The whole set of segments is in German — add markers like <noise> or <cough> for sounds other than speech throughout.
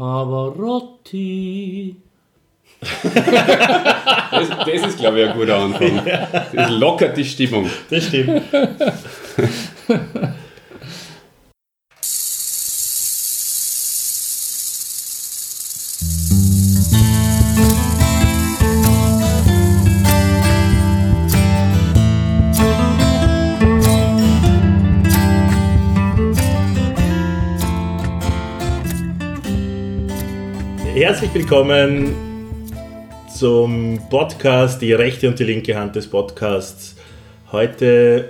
Pavarotti. Das, das ist, glaube ich, ein guter Anfang. Das lockert die Stimmung. Das stimmt. <laughs> Herzlich willkommen zum Podcast, die rechte und die linke Hand des Podcasts. Heute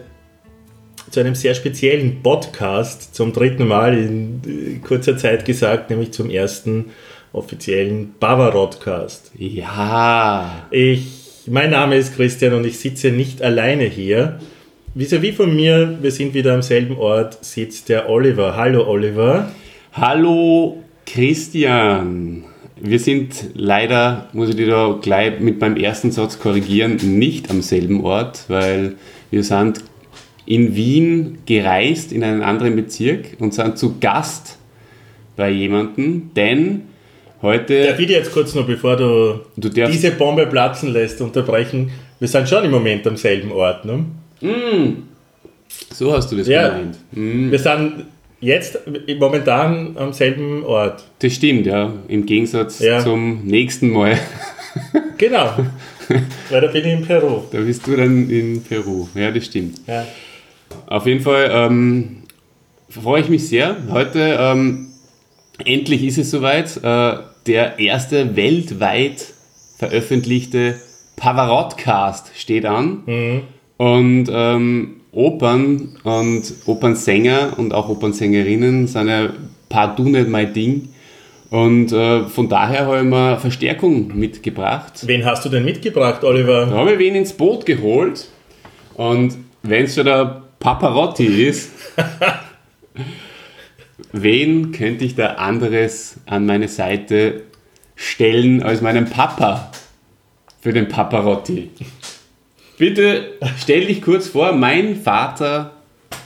zu einem sehr speziellen Podcast, zum dritten Mal in kurzer Zeit gesagt, nämlich zum ersten offiziellen Bavarotcast. Ja. Ich, mein Name ist Christian und ich sitze nicht alleine hier. Vis-à-vis von mir, wir sind wieder am selben Ort, sitzt der Oliver. Hallo Oliver. Hallo Christian. Wir sind leider, muss ich dich da gleich mit meinem ersten Satz korrigieren, nicht am selben Ort, weil wir sind in Wien gereist in einen anderen Bezirk und sind zu Gast bei jemandem, denn heute. Der bitte jetzt kurz noch, bevor du, Du diese Bombe platzen lässt, unterbrechen. Wir sind schon im Moment am selben Ort. Ne? So hast du das Ja. gemeint. Mhm. Wir sind jetzt momentan am selben Ort. Das stimmt, ja. Im Gegensatz Ja. zum nächsten Mal. <laughs> Genau. <laughs> Weil da bin ich in Peru. Da bist du dann in Peru. Ja, das stimmt. Ja. Auf jeden Fall ähm, freue ich mich sehr. Heute ähm, endlich ist es soweit. Äh, der erste weltweit veröffentlichte Pavarotti-Cast steht an. Und ähm, Opern und Opernsänger und auch Opernsängerinnen sind ja partout nicht mein Ding. Und äh, von daher habe ich mir Verstärkung mitgebracht. Wen hast du denn mitgebracht, Oliver? Da habe ich wen ins Boot geholt. Und wenn es schon der Paparotti ist, <laughs> wen könnte ich da anderes an meine Seite stellen als meinen Papa für den Paparotti? Bitte stell dich kurz vor, mein Vater,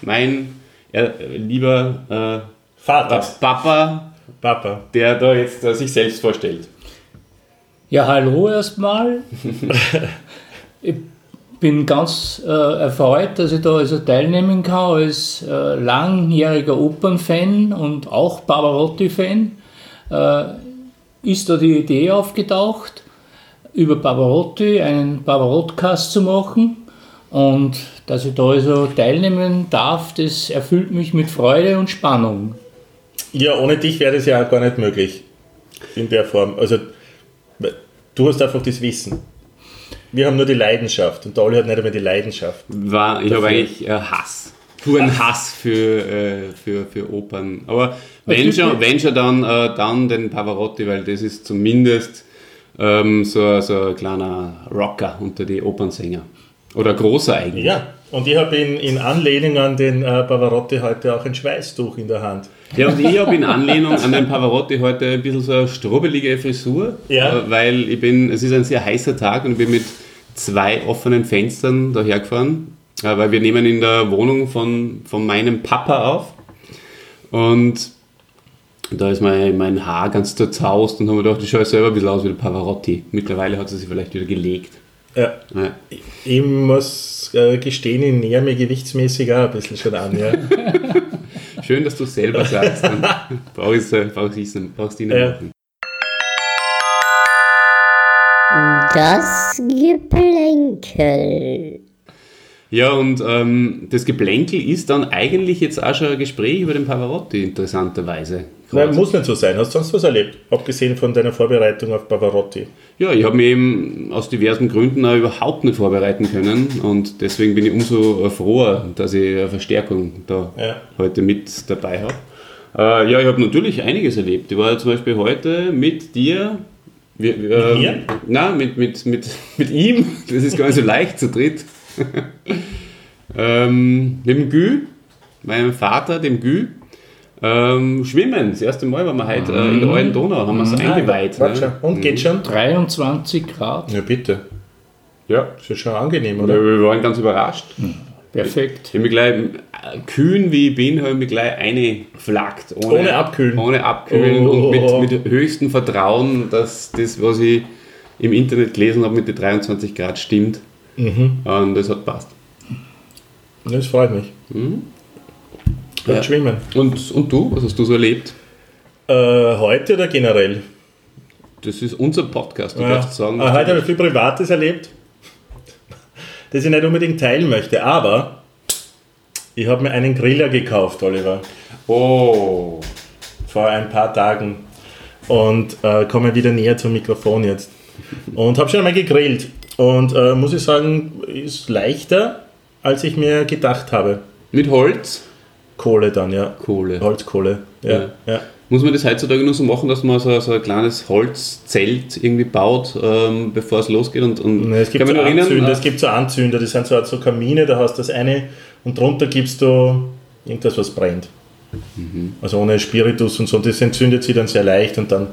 mein äh, lieber äh, Vater. Papa, Papa. der da jetzt äh, sich selbst vorstellt. Ja, hallo erstmal. <laughs> ich bin ganz äh, erfreut, dass ich da also teilnehmen kann als äh, langjähriger Opernfan und auch Pavarotti-Fan. Äh, ist da die Idee aufgetaucht, über Pavarotti einen Pavarotti-Cast zu machen. Und dass ich da also teilnehmen darf, das erfüllt mich mit Freude und Spannung. Ja, ohne dich wäre das ja auch gar nicht möglich. In der Form. Also, du hast einfach das Wissen. Wir haben nur die Leidenschaft und der Oli hat nicht einmal die Leidenschaft. war, ich habe eigentlich äh, Hass. Puren Hass für, äh, für, für Opern. Aber wenn schon, wenn schon dann, äh, dann den Pavarotti, weil das ist zumindest ähm, so, so ein kleiner Rocker unter die Opernsänger. Oder großer eigentlich. Ja, und ich habe in, in Anlehnung an den äh, Pavarotti heute auch ein Schweißtuch in der Hand. Ja, und ich habe in Anlehnung an den Pavarotti heute ein bisschen so eine strubbelige Frisur, Ja. äh, weil ich bin, es ist ein sehr heißer Tag und ich bin mit zwei offenen Fenstern dahergefahren, äh, weil wir nehmen in der Wohnung von, von meinem Papa auf und da ist mein, mein Haar ganz zerzaust und haben wir gedacht, ich schaue selber ein bisschen aus wie der Pavarotti. Mittlerweile hat sie sich vielleicht wieder gelegt. Ja, Ja. ich muss äh, gestehen, ich näher mir gewichtsmäßig auch ein bisschen schon an. Ja. <laughs> Schön, dass du es selber sagst. Dann brauche ich es brauch ich's nicht- brauchst du nicht Ja. machen. Das Geplänkel. Ja, und ähm, das Geplänkel ist dann eigentlich jetzt auch schon ein Gespräch über den Pavarotti, interessanterweise. Nein, muss nicht so sein. Hast du sonst was erlebt? Abgesehen von deiner Vorbereitung auf Pavarotti. Ja, ich habe mich eben aus diversen Gründen auch überhaupt nicht vorbereiten können und deswegen bin ich umso froher, dass ich eine Verstärkung da Ja. heute mit dabei habe. Äh, ja, ich habe natürlich einiges erlebt. Ich war zum Beispiel heute mit dir. Wir, wir, ähm, mir? Nein, mit, mit, mit, mit ihm. Das ist gar nicht so leicht zu dritt. <laughs> ähm, mit dem Gü, meinem Vater, dem Gü. Ähm, schwimmen. Das erste Mal waren wir heute äh, in der alten Donau, haben wir es eingeweiht. Warte Ne? schon. Und geht schon? 23 Grad. Ja, bitte. Ja. Das ist schon angenehm, oder? wir waren ganz überrascht. Perfekt. Ich habe mich gleich, äh, kühn wie ich bin, habe ich mich gleich eingeflaggt. Ohne abkühlen. Ohne abkühlen Oh. und mit, mit höchstem Vertrauen, dass das, was ich im Internet gelesen habe, mit den 23 Grad stimmt. Mhm. Und das hat passt. Das freut mich. Mhm. Beim Ja. Schwimmen. Und, und du, was hast du so erlebt? Äh, heute oder generell? Das ist unser Podcast, du Ja. darfst sagen. Äh, heute habe ich viel Privates erlebt, <laughs> das ich nicht unbedingt teilen möchte. Aber ich habe mir einen Griller gekauft, Oliver, Oh, vor ein paar Tagen. Und äh, komme wieder näher zum Mikrofon jetzt. Und habe schon einmal gegrillt. Und äh, muss ich sagen, ist leichter, als ich mir gedacht habe. mit Holz? Kohle dann, ja. Kohle. Holzkohle. Ja. Ja. Muss man das heutzutage nur so machen, dass man so, so ein kleines Holzzelt irgendwie baut, ähm, bevor es losgeht? Und, und Ne, es gibt so erinnern? Anzünder, äh, es gibt so Anzünder, das sind so, so Kamine, da hast du das eine und drunter gibst du irgendwas, was brennt. Mhm. Also ohne Spiritus und so. Und das entzündet sich dann sehr leicht und dann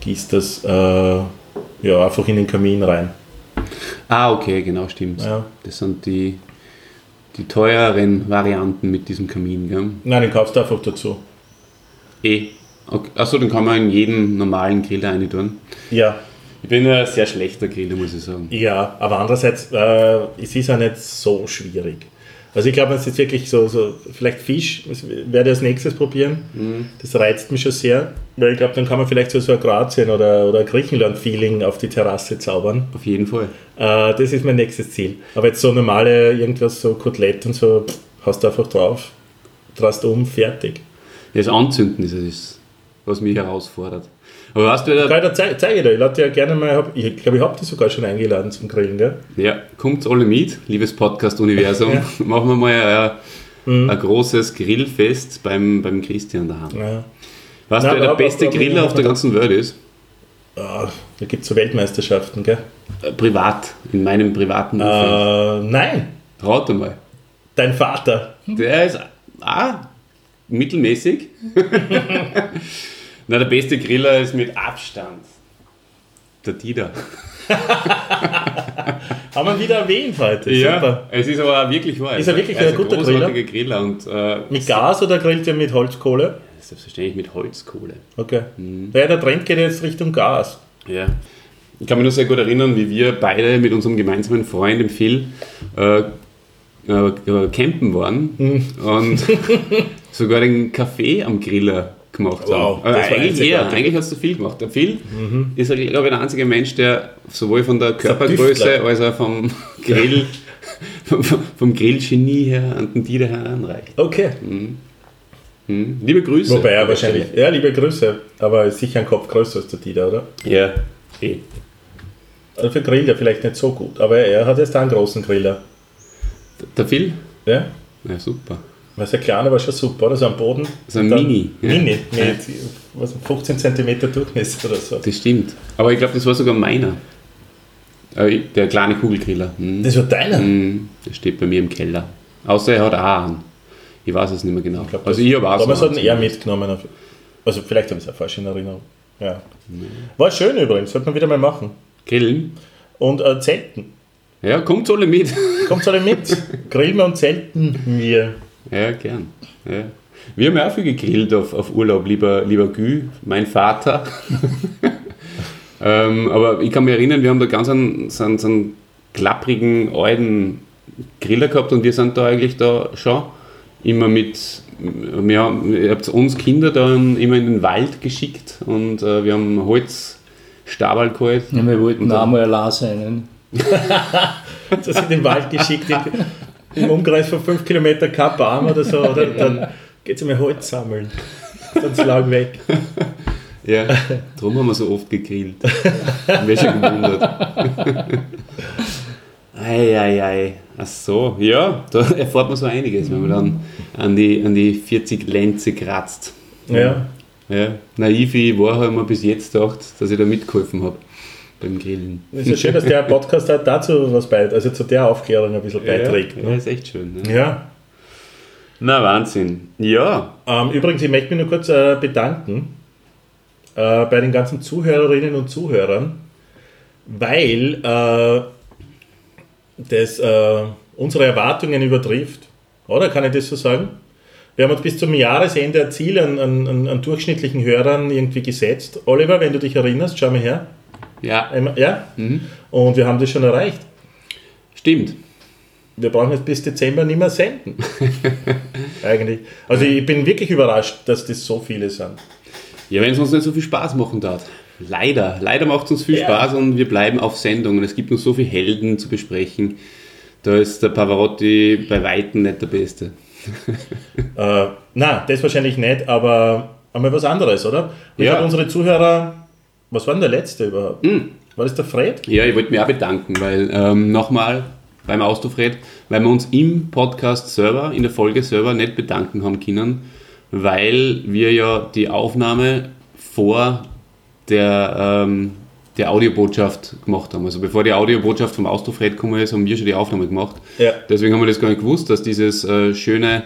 gießt das äh, ja, einfach in den Kamin rein. Ah, okay, genau, stimmt. Ja. Das sind die, die teureren Varianten mit diesem Kamin, gell? Nein, den kaufst du einfach dazu. Eh. Okay. Achso, den kann man in jeden normalen Griller rein tun. Ja, Ich bin ein sehr schlechter Griller, muss ich sagen. ja, aber andererseits, äh, es ist ja nicht so schwierig. Also ich glaube, es ist wirklich so, so vielleicht Fisch, werde ich als nächstes probieren. Mhm. Das reizt mich schon sehr, weil ich glaube, dann kann man vielleicht so, so ein Kroatien- oder, oder Griechenland-Feeling auf die Terrasse zaubern. Auf jeden Fall. Äh, das ist mein nächstes Ziel. Aber jetzt so normale, irgendwas so Kotelett und so, pff, hast du einfach drauf, drast um, fertig. Das Anzünden ist es, was mich herausfordert. Aber weißt du, Geil, da zeige zeig ich dir. Ich lade ja gerne mal, hab- ich glaube, ich habe dich sogar schon eingeladen zum Grillen, gell? Ja, kommt alle mit, liebes Podcast-Universum. <laughs> Machen wir mal ein, ein großes Grillfest beim, beim Christian daheim. Ja. Weißt Na, du, wer der beste Griller auf der ganzen Welt ist? Ah, da gibt es so Weltmeisterschaften, gell? Äh, Privat, in meinem privaten Umfeld. Äh, nein, Rat einmal. dein Vater. Der ist ah, mittelmäßig. <laughs> Na, der beste Griller ist mit Abstand. Der Dieter. <laughs> Haben wir wieder erwähnt heute. Super. es ist aber wirklich wahr. Ist er wirklich er ein guter großartiger Griller? und äh, Mit Gas oder grillt ihr mit Holzkohle? selbstverständlich mit Holzkohle. Okay. Mhm. Ja, der Trend geht jetzt Richtung Gas. Ja. Ich kann mich nur sehr gut erinnern, wie wir beide mit unserem gemeinsamen Freund, dem Phil, äh, äh, campen waren Mhm. und <laughs> sogar den Kaffee am Griller gemacht Wow, haben. War eigentlich eher, eigentlich hast du viel gemacht. Der Phil ist, glaube ich, der einzige Mensch, der sowohl von der Körpergröße als auch vom <laughs> Grill, vom, vom Grillgenie her an den Dieter heranreicht. Okay. Hm. Liebe Grüße. Wobei er wahrscheinlich, ja, liebe Grüße, aber sicher ein Kopf größer als der Dieter, oder? Ja, eh. Also für Griller vielleicht nicht so gut, aber er hat jetzt einen großen Griller. Der Phil? Ja? Ja, super. Weil der kleine war schon super, oder? So am Boden. So ein dann- Mini, ja. Mini, mit was, 15 cm Durchmesser oder so. Das stimmt. Aber ich glaube, das war sogar meiner. Der kleine Kugelgriller. Hm. Das war deiner? Hm, Der steht bei mir im Keller. Außer er hat auch einen. Ich weiß es nicht mehr genau. glaub, also das- ich habe auch Damals hat ihn einen. er mitgenommen. Also vielleicht habe ich es auch falsch in Erinnerung. Ja. War schön übrigens, sollte man wieder mal machen. Grillen. Und äh, Zelten. Ja, kommt alle mit. Kommt alle mit. <laughs> Grillen und zelten wir. Ja, gern. Ja. Wir haben ja auch viel gegrillt auf, auf Urlaub, lieber, lieber Gü, mein Vater. <laughs> ähm, aber ich kann mich erinnern, wir haben da ganz einen, so einen, so einen klapprigen, alten Griller gehabt und wir sind da eigentlich da schon immer mit, wir haben, ihr habt uns Kinder dann immer in den Wald geschickt und äh, wir haben Holzstabal geholt. Ja, wir wollten dann- mal allein sein. <laughs> Das in den Wald geschickt. Im Umkreis von 5 Kilometer kein Baum oder so. Oder, dann geht es einmal Holz sammeln. Dann zu lang weg. Ja, darum haben wir so oft gegrillt. Wir schon gewundert. Eieiei. Ach so, ja, da erfährt man so einiges, wenn man dann an die, an die 40 Lenze kratzt. Ja. Ja, naiv wie ich war, habe ich mir bis jetzt gedacht, dass ich da mitgeholfen habe beim Grillen. Es ist ja schön, dass der Podcast halt dazu was beiträgt, also zu der Aufklärung ein bisschen beiträgt. Ja, Ne? ist echt schön. Ne? Ja. Na, Wahnsinn. Ja, Ähm, übrigens, ich möchte mich nur kurz äh, bedanken äh, bei den ganzen Zuhörerinnen und Zuhörern, weil äh, das, äh, unsere Erwartungen übertrifft. Oder kann ich das so sagen? Wir haben uns bis zum Jahresende ein Ziel an, an, an durchschnittlichen Hörern irgendwie gesetzt. Oliver, wenn du dich erinnerst, schau mal her. Ja, Ja? Mhm. Und wir haben das schon erreicht. stimmt. Wir brauchen jetzt bis Dezember nicht mehr senden. <laughs> Eigentlich. Also ich bin wirklich überrascht, dass das so viele sind. Ja, wenn es uns nicht so viel Spaß machen darf. Leider, leider macht es uns viel Ja. Spaß und wir bleiben auf Sendung. Und es gibt noch so viele Helden zu besprechen. Da ist der Pavarotti bei Weitem nicht der Beste. Äh, na, das wahrscheinlich nicht, aber einmal was anderes, oder? Ich Ja. ja. unsere Zuhörer, was war denn der letzte überhaupt? War das der Fred? Ja, ich wollte mich auch bedanken, weil ähm, nochmal beim Austofred, weil wir uns im Podcast selber, in der Folge selber nicht bedanken haben können, weil wir ja die Aufnahme vor der, ähm, der Audiobotschaft gemacht haben. Also bevor die Audiobotschaft vom Austofred gekommen ist, haben wir schon die Aufnahme gemacht. Ja. Deswegen haben wir das gar nicht gewusst, dass dieses äh, schöne,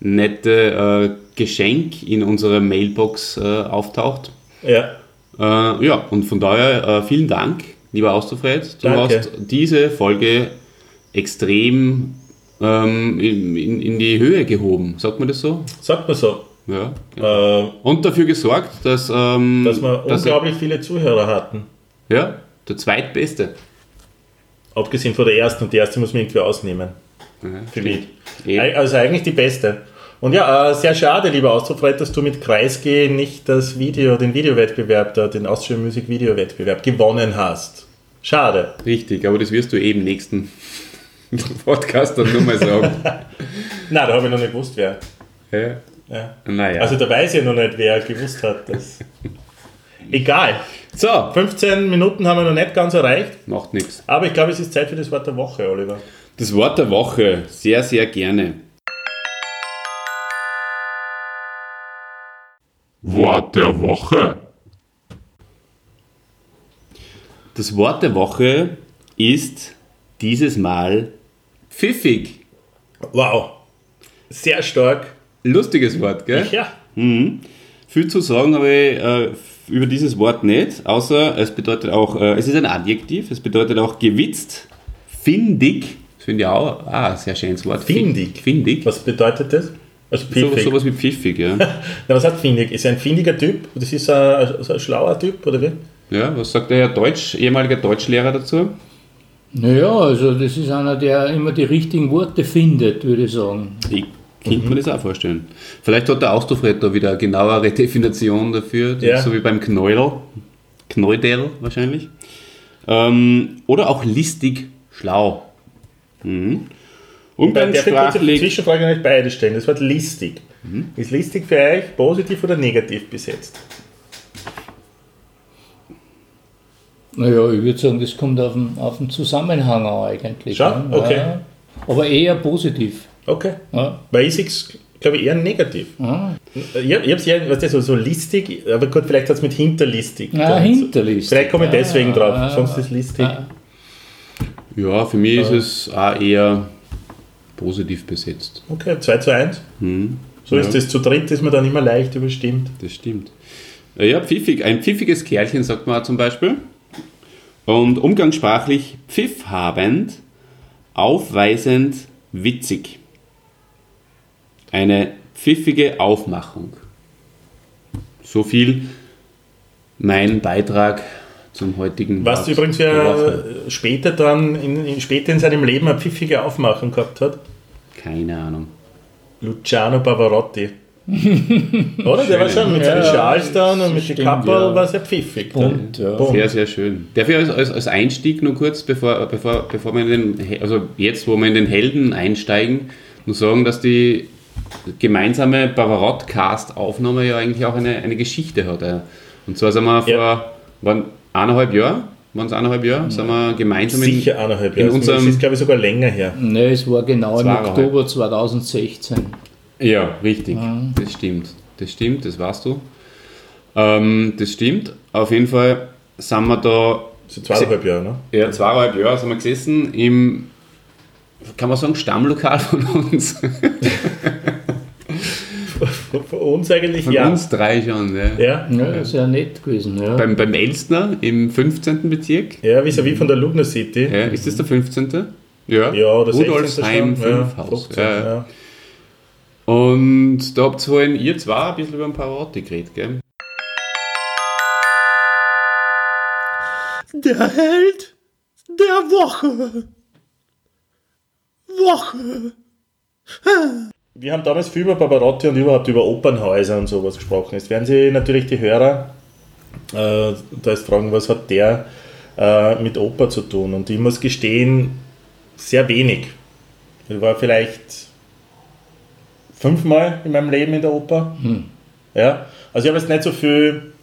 nette äh, Geschenk in unserer Mailbox äh, auftaucht. Ja. Äh, ja, und von daher äh, vielen Dank, lieber Austofred. Du Danke. hast diese Folge extrem ähm, in, in, in die Höhe gehoben. Sagt man das so? Sagt man so. Ja. Äh, Und dafür gesorgt, dass, ähm, dass wir dass unglaublich viele Zuhörer hatten. ja, der zweitbeste. Abgesehen von der ersten und die erste muss man irgendwie ausnehmen. Ja, Für mich. Also eigentlich die beste. Und ja, äh, sehr schade, lieber Austrofred, dass du mit Kreisge nicht das Video, den Videowettbewerb, da, den Austrian Music Videowettbewerb gewonnen hast. Schade. Richtig, aber das wirst du eben nächsten <laughs> Podcast dann nur mal sagen. <laughs> Na, da habe ich noch nicht gewusst, wer. ja. Ja. Naja. Also da weiß ich noch nicht, wer gewusst hat. Das. <laughs> Egal. so, 15 Minuten haben wir noch nicht ganz erreicht, macht nichts. aber ich glaube, es ist Zeit für das Wort der Woche, Oliver. Das Wort der Woche, sehr, sehr gerne. Wort der Woche. Das Wort der Woche ist dieses Mal pfiffig. Wow. Sehr stark. Lustiges Wort, gell? Ja. Viel zu sagen habe ich äh, über dieses Wort nicht, außer es bedeutet auch, äh, es ist ein Adjektiv, es bedeutet auch gewitzt, findig, das finde ich auch ah, ein sehr schönes Wort. Findig? Findig. Was bedeutet das? Also So, pfiffig. sowas wie pfiffig, ja. <laughs> Na, was hat findig? Ist er ein findiger Typ? Das ist ein, also ein schlauer Typ, oder wie? ja. Was sagt der Herr Deutsch, ehemaliger Deutschlehrer dazu? Naja, also das ist einer, der immer die richtigen Worte findet, würde ich sagen. Ich könnte mir das auch vorstellen. Vielleicht hat der da wieder eine genauere Definition dafür, Ja. so wie beim Knäudel. Knäudel wahrscheinlich. Ähm, oder auch listig schlau. Mhm. Ich kurz eine Umgangssprachlich. Zwischenfrage nicht beide stellen. Das Wort listig. Mhm. Ist listig für euch positiv oder negativ besetzt? Naja, ich würde sagen, das kommt auf den, auf den Zusammenhang an eigentlich. Schon? ne? Okay. Ja. Aber eher positiv. Okay. Ja. Weil ich sehe es, glaube ich, eher negativ. Ah. Ich, ich habe es ja, weißt du, so, so listig, aber gut, vielleicht hat es mit hinterlistig. Ja, hinterlistig. Vielleicht komme ich Ja, deswegen drauf, ja, sonst ist listig. ja. Ja, für mich ist es auch eher positiv besetzt. Okay, 2 zu 1. Mhm. So Ja. ist das. Zu dritt ist man dann immer leicht überstimmt. Das stimmt. Äh, Ja, pfiffig. Ein pfiffiges Kerlchen sagt man zum Beispiel. Und umgangssprachlich pfiffhabend, aufweisend, witzig. Eine pfiffige Aufmachung. So viel mein Beitrag zum heutigen du Wort übrigens, Woche. später dann, in, in, später in seinem Leben eine pfiffige Aufmachung gehabt hat? Keine Ahnung. Luciano Pavarotti. <laughs> Oder? Der war schon mit seinen Ja, Schals dann und mit den stimmt, Kappel ja. war sehr pfiffig. Bunt, ja. Bunt. Sehr, sehr schön. Darf ich als, als, als Einstieg nur kurz, bevor, bevor, bevor wir in den, also jetzt, wo wir in den Helden einsteigen, nur sagen, dass die gemeinsame Bavarott-Cast-Aufnahme ja eigentlich auch eine, eine Geschichte hat. Und zwar sind wir vor, Ja. waren eineinhalb Jahre, waren es eineinhalb Jahre, sind wir gemeinsam in, Sicher eineinhalb in Jahre. unserem- das ist, glaube ich, sogar länger her. Ne, es war genau im. Oktober 2016. Ja, richtig. Das stimmt. Das stimmt, das weißt du. Ähm, das stimmt. Auf jeden Fall sind wir da So zweieinhalb Jahre, ne? Ja, zweieinhalb Jahre sind wir gesessen im, kann man sagen, Stammlokal von uns. <laughs> Von uns eigentlich Von ja. uns drei schon, ja. Ja, Ja, sehr nett gewesen. Ja. Beim, beim Elstner im 15. Bezirk. ja vis-à-vis von der Lugner City. Ja, ist das der 15.? Ja, Ja, oder 16. Rudolfsheim schon. Ja, 5 Haus. 15, Ja, ja. Und da habt ihr vorhin, ihr zwei, ein bisschen über den Pavarotti geredet, gell? Der Held der Woche. Woche. Wir haben damals viel über Barbarotti und überhaupt über Opernhäuser und sowas gesprochen. Jetzt werden Sie natürlich die Hörer äh, da jetzt fragen, was hat der äh, mit Oper zu tun? Und ich muss gestehen, sehr wenig. Ich war vielleicht fünfmal in meinem Leben in der Oper. Ja, also ich habe jetzt nicht so viel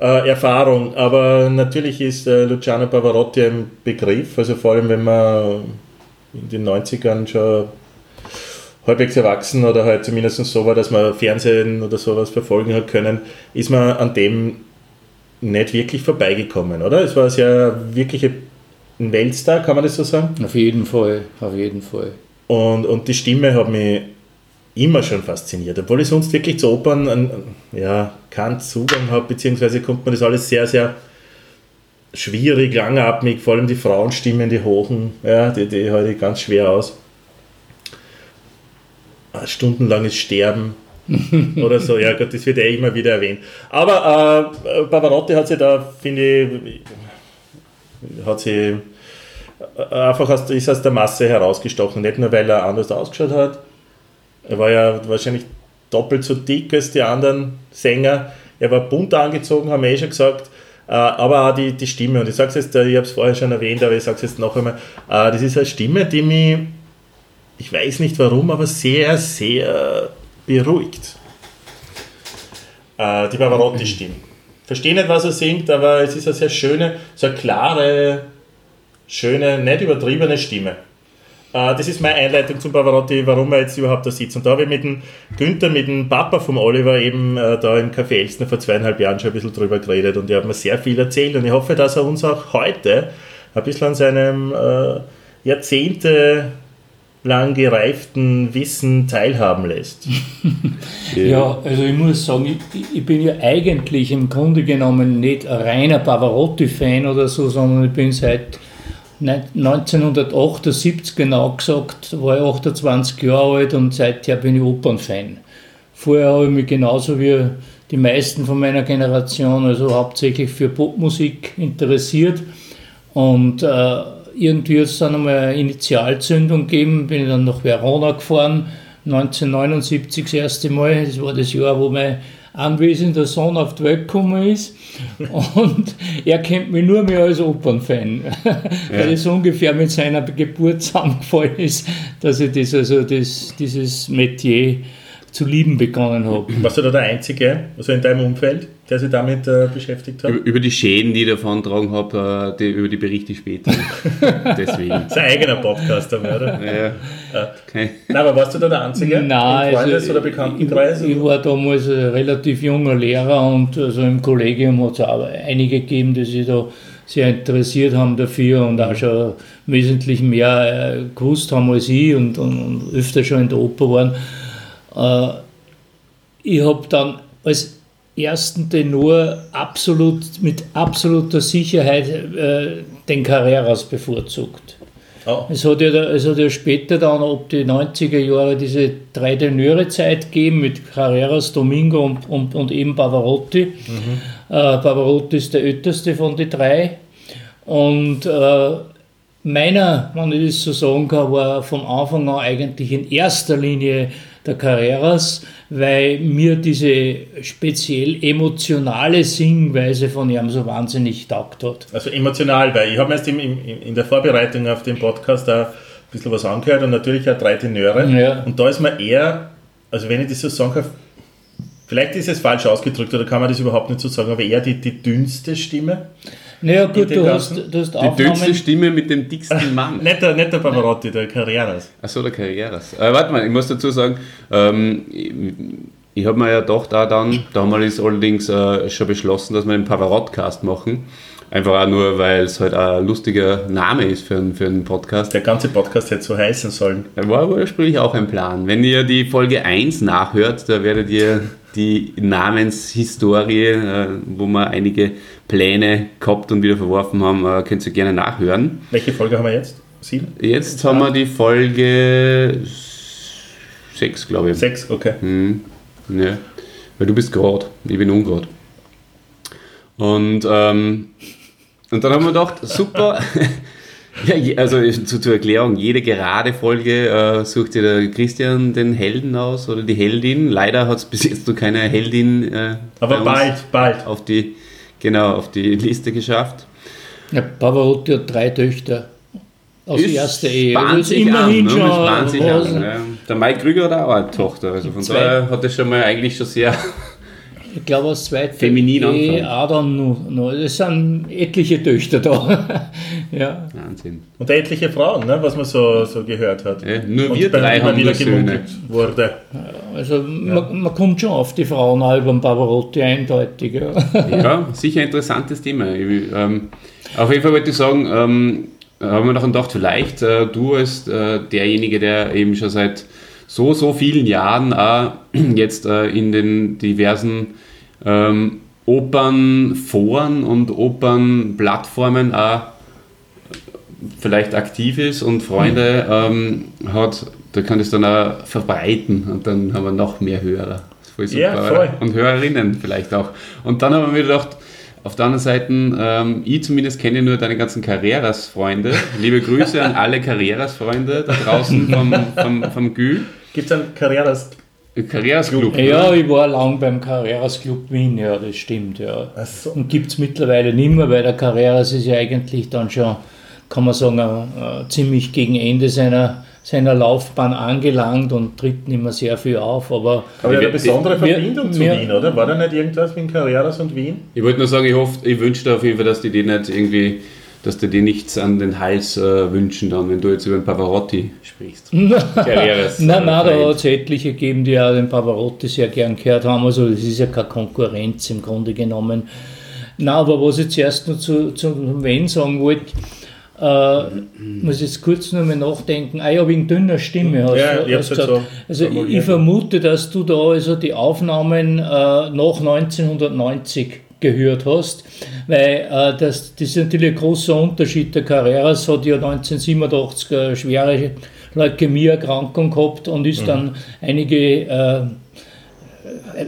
äh, Erfahrung, aber natürlich ist äh, Luciano Pavarotti ein Begriff, also vor allem wenn man in den 90ern schon halbwegs erwachsen oder halt zumindest so war, dass man Fernsehen oder sowas verfolgen hat können, ist man an dem nicht wirklich vorbeigekommen, oder? Es war sehr wirklich ein Weltstar, kann man das so sagen? Auf jeden Fall, auf jeden Fall. Und, und die Stimme hat mich immer schon fasziniert, obwohl ich sonst wirklich zu Opern einen, ja, keinen Zugang habe, beziehungsweise kommt mir das alles sehr, sehr schwierig, langatmig, vor allem die Frauenstimmen, die hohen, ja, die, die halte ich ganz schwer aus. Stundenlanges Sterben <laughs> oder so, ja Gott, das wird ja immer wieder erwähnt. Aber äh, Pavarotti hat sich da, finde ich, hat sie einfach aus, ist aus der Masse herausgestochen. Nicht nur, weil er anders ausgeschaut hat. Er war ja wahrscheinlich doppelt so dick als die anderen Sänger. Er war bunt angezogen, haben wir eh schon gesagt. Äh, Aber auch die, die Stimme. Und ich sage es jetzt, äh, ich habe es vorher schon erwähnt, aber ich sage es jetzt noch einmal. äh, Das ist eine Stimme, die mich, ich weiß nicht warum, aber sehr, sehr beruhigt. Äh, Die Pavarotti-Stimme. Verstehe nicht, was er singt, aber es ist eine sehr schöne, so eine klare, schöne, nicht übertriebene Stimme. Äh, Das ist meine Einleitung zum Pavarotti, warum er jetzt überhaupt da sitzt. Und da habe ich mit dem Günther, mit dem Papa vom Oliver eben äh, da im Café Elstner vor zweieinhalb Jahren schon ein bisschen drüber geredet und er hat mir sehr viel erzählt und ich hoffe, dass er uns auch heute ein bisschen an seinem äh, Jahrzehnte lang gereiften Wissen teilhaben lässt. <laughs> Ja, also ich muss sagen, ich, ich bin ja eigentlich im Grunde genommen nicht ein reiner Pavarotti-Fan oder so, sondern ich bin seit 1978 genau gesagt, war ich 28 Jahre alt und seither bin ich Opernfan. Vorher habe ich mich genauso wie die meisten von meiner Generation, also hauptsächlich für Popmusik interessiert und äh, irgendwie hat es dann einmal eine Initialzündung gegeben, bin ich dann nach Verona gefahren, 1979 das erste Mal, das war das Jahr, wo mein anwesender Sohn auf die Welt gekommen ist. <laughs> Und er kennt mich nur mehr als Opernfan, <laughs> weil das ungefähr mit seiner Geburt zusammengefallen ist, dass ich das, also das, dieses Metier zu lieben begonnen habe. Warst du da der Einzige, also in deinem Umfeld, der sich damit äh, beschäftigt hat? Über, über die Schäden, die ich davon getragen habe, äh, die, über die berichte ich später. <laughs> Deswegen. Das ist ein eigener Podcast, oder? Ja. Okay. Nein, aber warst du da der Einzige Nein, im Freundes- also oder Bekanntenkreis? Ich, ich war damals ein relativ junger Lehrer und also im Kollegium hat es auch einige gegeben, die sich da sehr interessiert haben dafür und auch schon wesentlich mehr äh, gewusst haben als ich und, und, und öfter schon in der Oper waren. Äh, ich habe dann als ersten Tenor absolut, mit absoluter Sicherheit äh, den Carreras bevorzugt. Oh. Es hat, ja, es hat ja später dann ab die 90er Jahre diese drei Tenöre-Zeit gegeben mit Carreras, Domingo und, und, und eben Pavarotti. Äh, Pavarotti ist der älteste von den drei. Und äh, meiner, wenn ich das so sagen kann, war von Anfang an eigentlich in erster Linie der Carreras, weil mir diese speziell emotionale Singweise von ihm so wahnsinnig taugt hat. Also emotional, weil ich habe mir erst im, im, in der Vorbereitung auf den Podcast da ein bisschen was angehört und natürlich auch drei Tenöre. Ja. Und da ist man eher, also wenn ich das so sagen kann, vielleicht ist es falsch ausgedrückt oder kann man das überhaupt nicht so sagen, aber eher die, die dünnste Stimme. Naja gut, du hast, du hast Die dünnste. Stimme mit dem dicksten Mann. <laughs> Nicht der, nicht der Pavarotti, der Carreras. Achso, der Karrieres. Äh, warte mal, ich muss dazu sagen, ähm, ich, ich habe mir ja doch da dann, damals allerdings äh, schon beschlossen, dass wir einen Pavarotti-Cast machen. Einfach auch nur, weil es halt ein lustiger Name ist für, einen- für einen Podcast. Der ganze Podcast hätte so heißen sollen. War ursprünglich auch ein Plan. Wenn ihr die Folge 1 nachhört, da werdet ihr die Namenshistorie, äh, wo wir einige Pläne gehabt und wieder verworfen haben, äh, könnt ihr gerne nachhören. Welche Folge haben wir jetzt? Sieben? Jetzt haben wir die Folge 6, glaube ich. Sechs, okay. Mhm. Ja. Weil du bist gerade, ich bin ungerad. Und, ähm, und dann haben wir gedacht, super. <laughs> ja, also zu, zur Erklärung, jede gerade Folge äh, sucht sich der Christian den Helden aus oder die Heldin. Leider hat es bis jetzt noch keine Heldin äh, Aber bei uns bald, bald. auf die, genau, auf die Liste geschafft. Ja, Pavarotti hat drei Töchter aus Ist erster Ehe. spannt Also ist sich immerhin an, ne? schon an, ja. Der Mike Krüger hat auch eine Tochter, also von Zwei. daher hat das schon mal eigentlich schon sehr Ich glaube, aus zweiter Feminin Ehe anfangen. auch dann noch, noch. Es sind etliche Töchter da. <laughs> ja. Wahnsinn. Und etliche Frauen, ne, was man so, so gehört hat. Ja, nur Und wir bei- drei haben wieder gemunkelt wurde. Also man, man kommt schon auf die Frauen auch über den Pavarotti eindeutig. Ja. Ja, sicher ein interessantes Thema. Ich, ähm, auf jeden Fall wollte ich sagen, ähm, haben wir noch gedacht, vielleicht äh, du als äh, derjenige, der eben schon seit so, so vielen Jahren auch <clears throat> jetzt äh, in den diversen ähm, Opernforen und Opernplattformen auch vielleicht aktiv ist und Freunde ähm, hat, da kann es dann auch verbreiten und dann haben wir noch mehr Hörer. Voll. Ja, voll. Und Hörerinnen vielleicht auch. Und dann haben wir gedacht, auf der anderen Seite, ähm, ich zumindest kenne nur deine ganzen Carreras-Freunde. Liebe Grüße an alle Carreras-Freunde da draußen vom, vom, vom Gü. Gibt es einen Carreras? Carreras Club. ja, ne? ich war lang beim Carreras Club Wien, ja, das stimmt. Ja. So. Und gibt es mittlerweile nicht mehr, weil der Carreras ist ja eigentlich dann schon, kann man sagen, äh, ziemlich gegen Ende seiner, seiner Laufbahn angelangt und tritt nicht mehr sehr viel auf. Aber Aber Wir- eine besondere wir- Verbindung zu wir- Wien, oder? War da nicht irgendwas mit Carreras und Wien? Ich wollte nur sagen, ich hoffe, ich wünsche dir auf jeden Fall, dass die dir nicht irgendwie, dass die dir nichts an den Hals äh, wünschen dann, wenn du jetzt über den Pavarotti sprichst. <laughs> Carreras. Nein, nein, da hat es etliche gegeben, die auch den Pavarotti sehr gern gehört haben. Also das ist ja keine Konkurrenz im Grunde genommen. Na, aber was ich zuerst noch zu, zu Wen sagen wollte, äh, muss jetzt kurz noch mal nachdenken. Ah ja, wegen dünner Stimme hast Ja, du ich hast gesagt. so Also ich, ich vermute, dass du da also die Aufnahmen äh, nach 1990 gehört hast, weil äh, das, das ist natürlich ein großer Unterschied. Der Carreras hat ja 1987 eine schwere Leukämie-Erkrankung gehabt und ist dann einige äh,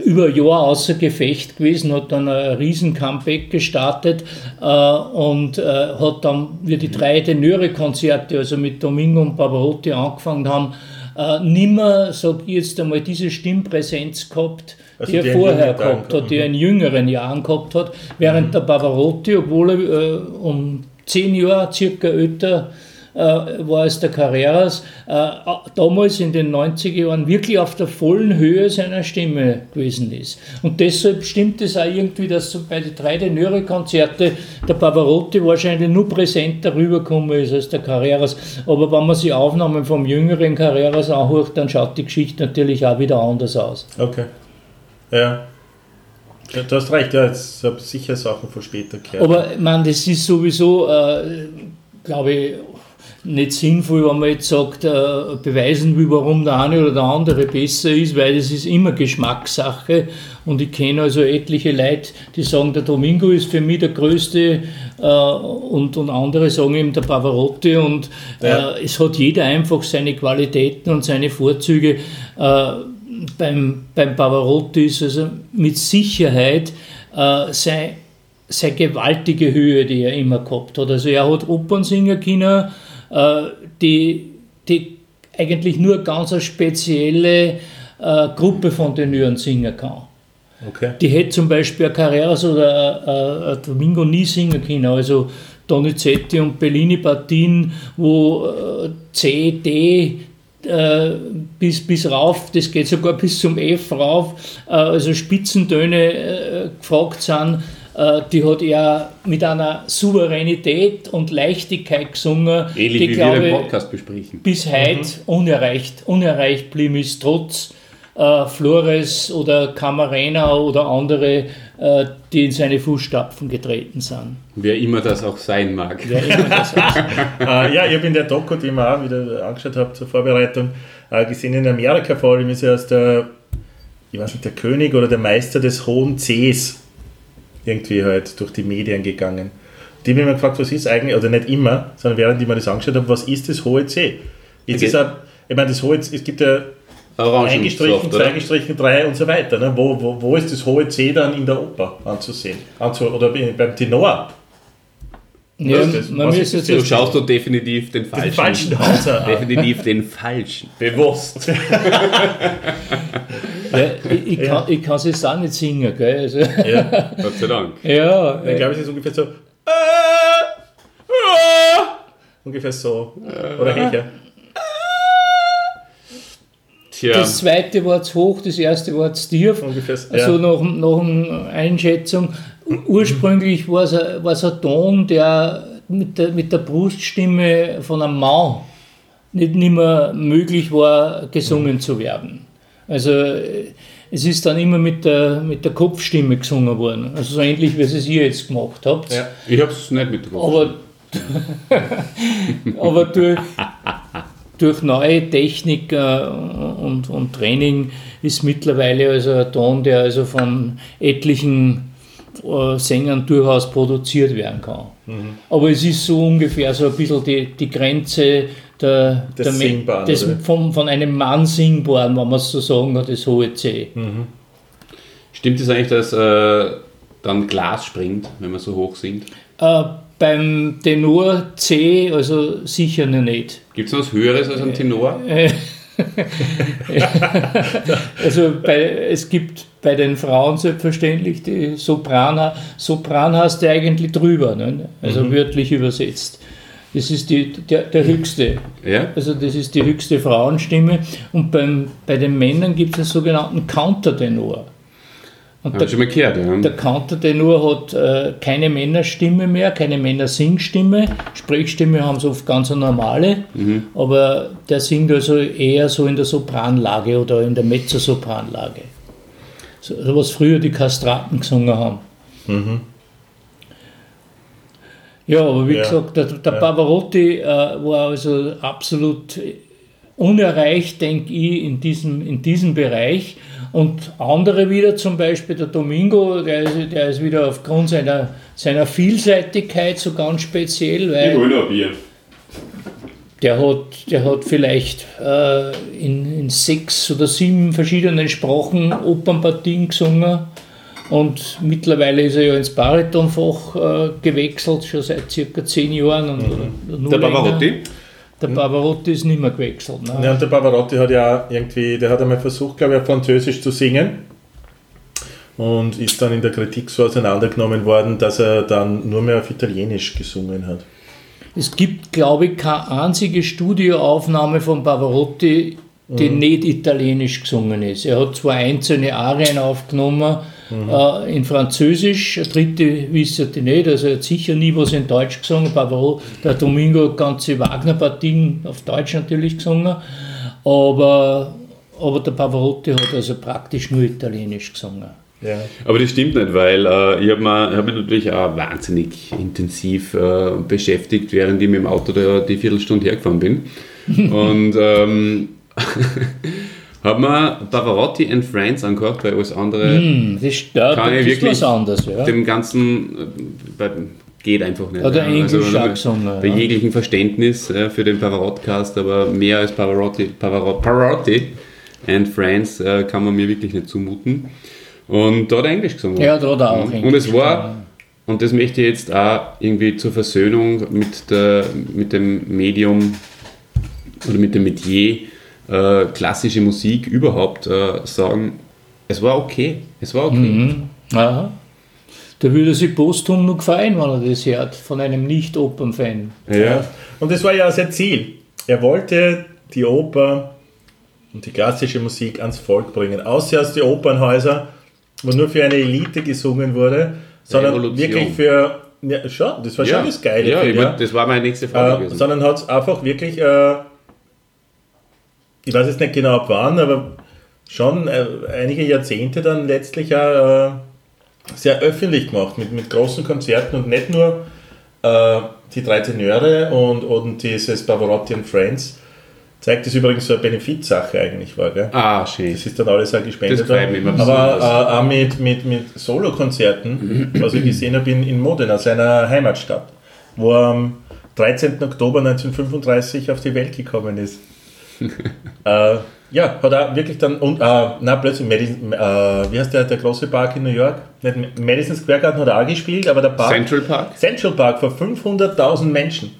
über ein Jahr außer Gefecht gewesen, hat dann ein riesen Comeback gestartet äh, und äh, hat dann, wie die drei Tenöre-Konzerte, also mit Domingo und Pavarotti angefangen haben, äh, nimmer, sag ich jetzt einmal, diese Stimmpräsenz gehabt, Also die er vorher gehabt hat, die er in jüngeren Jahren gehabt hat, während der Pavarotti, obwohl er äh, um zehn Jahre circa älter äh, war als der Carreras, äh, damals in den 90er Jahren wirklich auf der vollen Höhe seiner Stimme gewesen ist. Und deshalb stimmt es auch irgendwie, dass bei den drei Tenöre-Konzerte der Pavarotti wahrscheinlich nur präsenter rübergekommen ist als der Carreras. Aber wenn man sich Aufnahmen vom jüngeren Carreras anhört, dann schaut die Geschichte natürlich auch wieder anders aus. Okay. Ja. du hast recht, ja, jetzt habe ich sicher Sachen von später gehört. Aber meine, das ist sowieso, äh, glaube ich, nicht sinnvoll, wenn man jetzt sagt, äh, beweisen will, warum der eine oder der andere besser ist, weil das ist immer Geschmackssache. Und ich kenne also etliche Leute, die sagen, der Domingo ist für mich der größte äh, und, und andere sagen eben der Pavarotti. Und Ja. äh, es hat jeder einfach seine Qualitäten und seine Vorzüge. Äh, beim, beim Pavarotti ist also mit Sicherheit äh, sein seine gewaltige Höhe, die er immer gehabt hat. Also er hat Opern singen können, die, die eigentlich nur ganz eine spezielle äh, Gruppe von Tenören singen kann. okay. Die hätte zum Beispiel Carreras oder ein Domingo nie singen können. Also Donizetti und Bellini-Partien, wo äh, C, D äh, bis, bis rauf, das geht sogar bis zum F rauf, äh, also Spitzentöne äh, gefragt sind, äh, die hat er mit einer Souveränität und Leichtigkeit gesungen, Ähnlich die, wie wir glaube den ich, Podcast besprechen. bis heute unerreicht, unerreicht blieben ist, trotz äh, Flores oder Camarena oder andere, äh, die in seine Fußstapfen getreten sind. Wer immer das auch sein mag. Wer immer das ist. <laughs> äh, ja, ich habe in der Doku, die ich mir auch wieder angeschaut habe zur Vorbereitung, äh, gesehen, in Amerika vor allem ist er als der, ich weiß nicht, der König oder der Meister des hohen Cs irgendwie halt durch die Medien gegangen. die haben mich immer gefragt, was ist eigentlich, oder nicht immer, sondern während ich mir das angeschaut habe, was ist das hohe C? Jetzt Okay. ist auch, ich meine, das hohe C, es gibt ja eingestrichen, oder? zweigestrichen, drei und so weiter. Ne? Wo, wo, wo ist das hohe C dann in der Oper anzusehen? Anzu, oder beim Tenor? Ja, das? man ist Du jetzt schaust du definitiv den falschen. Den falschen Hauser an. Definitiv den falschen. Bewusst. <laughs> Ja, ich, ich, kann, ich kann es jetzt auch nicht singen, gell? Also, ja. <laughs> Gott sei Dank. ja, Ich glaube, es ist ungefähr so. Äh, äh, ungefähr so. Oder Hecher. Tja, das zweite war zu hoch, das erste war zu tief. Ungefähr so. Also Ja. nach, nach einer Einschätzung. Ursprünglich war es ein, ein Ton, der mit der, mit der Bruststimme von einem Mann nicht, nicht mehr möglich war, gesungen zu werden. Also äh, es ist dann immer mit der, mit der Kopfstimme gesungen worden. Also so ähnlich, wie es ihr jetzt gemacht habt. Ja. ich hab's nicht mitbekommen. Aber, <laughs> aber durch, durch neue Technik äh, und, und Training ist mittlerweile also ein Ton, der also von etlichen äh, Sängern durchaus produziert werden kann. Aber es ist so ungefähr so ein bisschen die, die Grenze der, Des der Singbaren, oder? vom, von einem Mann singbaren, wenn man es so sagen kann, das hohe C. Stimmt es eigentlich, dass äh, dann Glas springt, wenn man so hoch singt? Äh, beim Tenor C also sicher noch nicht. Gibt es noch was Höheres als ein Tenor? <laughs> Also bei, es gibt bei den Frauen selbstverständlich die Sopran. Sopran heißt ja eigentlich drüber, ne? also wörtlich übersetzt. Das ist die, der, der höchste. Ja? Also das ist die höchste Frauenstimme. Und beim, bei den Männern gibt es einen sogenannten Countertenor. Und ich schon mal gehört, ja. der Countertenor hat äh, keine Männerstimme mehr, keine Männersingstimme. Sprechstimme haben sie oft ganz eine normale, aber der singt also eher so in der Sopranlage oder in der Mezzosopranlage. So, so was früher die Kastraten gesungen haben. Ja, aber wie Ja. gesagt, der, der Pavarotti äh, war also absolut unerreicht, denke ich, in diesem, in diesem Bereich. Und andere wieder, zum Beispiel der Domingo, der ist, der ist wieder aufgrund seiner, seiner Vielseitigkeit so ganz speziell, weil noch ein Bier. der hat, der hat vielleicht äh, in, in sechs oder sieben verschiedenen Sprachen Opernpartien gesungen. Und mittlerweile ist er ja ins Baritonfach äh, gewechselt, schon seit circa zehn Jahren. Und, nur Der länger. Pavarotti? Der Pavarotti ist nicht mehr gewechselt. Ne? Ja, und der Pavarotti hat ja irgendwie, der hat einmal versucht, glaube ich, auf Französisch zu singen und ist dann in der Kritik so auseinandergenommen worden, dass er dann nur mehr auf Italienisch gesungen hat. Es gibt, glaube ich, keine einzige Studioaufnahme von Pavarotti, die nicht italienisch gesungen ist. Er hat zwar einzelne Arien aufgenommen äh, in Französisch, dritte wisst ihr nicht, also er hat sicher nie was in Deutsch gesungen. Pavarotti, der Domingo hat ganze Wagner-Partien auf Deutsch natürlich gesungen, aber, aber der Pavarotti hat also praktisch nur italienisch gesungen. Ja. Aber das stimmt nicht, weil äh, ich habe mich, hab mich natürlich auch wahnsinnig intensiv äh, beschäftigt, während ich mit dem Auto da die Viertelstunde hergefahren bin. <laughs> Und ähm, <laughs> habe mir Pavarotti and Friends angehört, weil alles andere Hm, das, ja, kann ich wirklich was anderes. Ja. dem Ganzen äh, geht einfach nicht. Hat er ja. Englisch bei- auch gesungen, Bei ja. jeglichem Verständnis äh, für den Pavarotti-Cast, aber mehr als Pavarotti, Pavarotti, Pavarotti and Friends äh, kann man mir wirklich nicht zumuten. Und da hat er Englisch gesungen. Ja, da hat er auch Und Englisch es war, und das möchte ich jetzt auch irgendwie zur Versöhnung mit, der, mit dem Medium oder mit dem Metier äh, klassische Musik überhaupt äh, sagen, es war okay. Es war okay. Mhm. Aha. Da würde sich posthum noch gefallen, wenn er das hört, von einem Nicht-Opern-Fan. Ja. Und das war ja auch sein Ziel. Er wollte die Oper und die klassische Musik ans Volk bringen. Außer aus den Opernhäusern, wo nur für eine Elite gesungen wurde, sondern wirklich für. Ja, schon, das war schon das Geile. Ja, für ich ihn, mein, das war meine nächste Frage Äh, gewesen. sondern hat es einfach wirklich, äh, ich weiß jetzt nicht genau ab wann, aber schon äh, einige Jahrzehnte dann letztlich auch äh, sehr öffentlich gemacht mit, mit großen Konzerten und nicht nur äh, die drei Tenöre und, und dieses Pavarotti and Friends zeigt, dass übrigens so eine Benefizsache eigentlich war. Gell? Ah, schön. Das ist dann alles auch gespendet. Das immer Aber äh, auch mit, mit, mit Solo-Konzerten, was ich gesehen habe in, in Modena, seiner Heimatstadt, wo er am 13. Oktober 1935 auf die Welt gekommen ist. <laughs> äh, ja, hat er wirklich dann, und, äh, na plötzlich, Madison, äh, wie heißt der, der große Park in New York? Nicht, Madison Square Garden hat er auch gespielt, aber der Park, Central Park? Central Park vor 500.000 Menschen.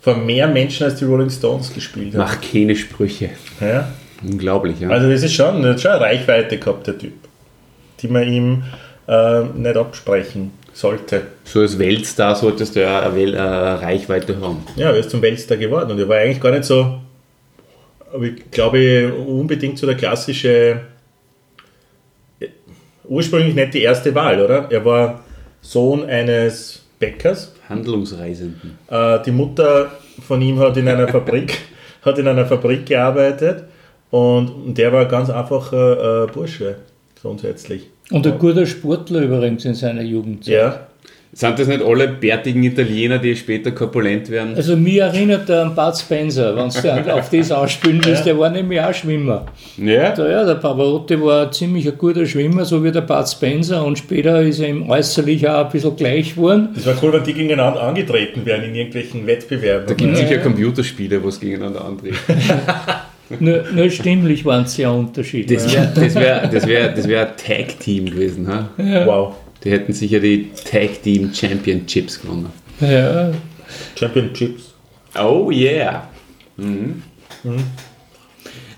Vor mehr Menschen als die Rolling Stones gespielt haben. Mach keine Sprüche. Ja. Unglaublich, ja. Also das ist schon, das hat schon eine Reichweite gehabt, der Typ, die man ihm äh, nicht absprechen sollte. So als Weltstar solltest du ja eine, äh, eine Reichweite haben. Ja, er ist zum Weltstar geworden und er war eigentlich gar nicht so, aber ich glaube, unbedingt so der klassische, äh, ursprünglich nicht die erste Wahl, oder? Er war Sohn eines Bäckers. Handlungsreisenden. Äh, die Mutter von ihm hat in einer <laughs> Fabrik, hat in einer Fabrik gearbeitet und der war ganz einfacher äh, Bursche grundsätzlich. Und ein guter Sportler übrigens in seiner Jugendzeit. Ja, Sind das nicht alle bärtigen Italiener, die später korpulent werden? Also mir erinnert er an Bud Spencer, wenn du auf das ausspielen willst, der war nämlich auch Schwimmer. Ja? Da, ja, der Pavarotti war ziemlich ein guter Schwimmer, so wie der Bud Spencer und später ist er ihm äußerlich auch ein bisschen gleich geworden. das war cool, wenn die gegeneinander angetreten werden in irgendwelchen Wettbewerben. Da gibt es sicher Computerspiele, wo es gegeneinander antreten. <laughs> Nur, nur stimmlich waren es sehr unterschiedlich. Das wäre das wär, das wär, das wär ein Tag-Team gewesen. Ha? Wow. Die hätten sicher die Tag-Team Championships gewonnen. Ja, Championships. Oh yeah!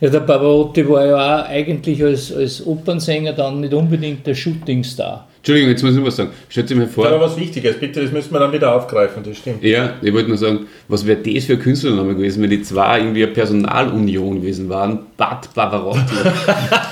ja, der Pavarotti war ja auch eigentlich als, als Opernsänger dann nicht unbedingt der Shootingstar. Entschuldigung, jetzt muss ich noch was sagen. Stellt sich mal Da war vor, was Wichtiges, bitte, das müssen wir dann wieder aufgreifen, das stimmt. ja, ich wollte nur sagen, was wäre das für ein Künstlername gewesen, wenn die zwei irgendwie eine Personalunion gewesen waren? Bad Pavarotti. <laughs>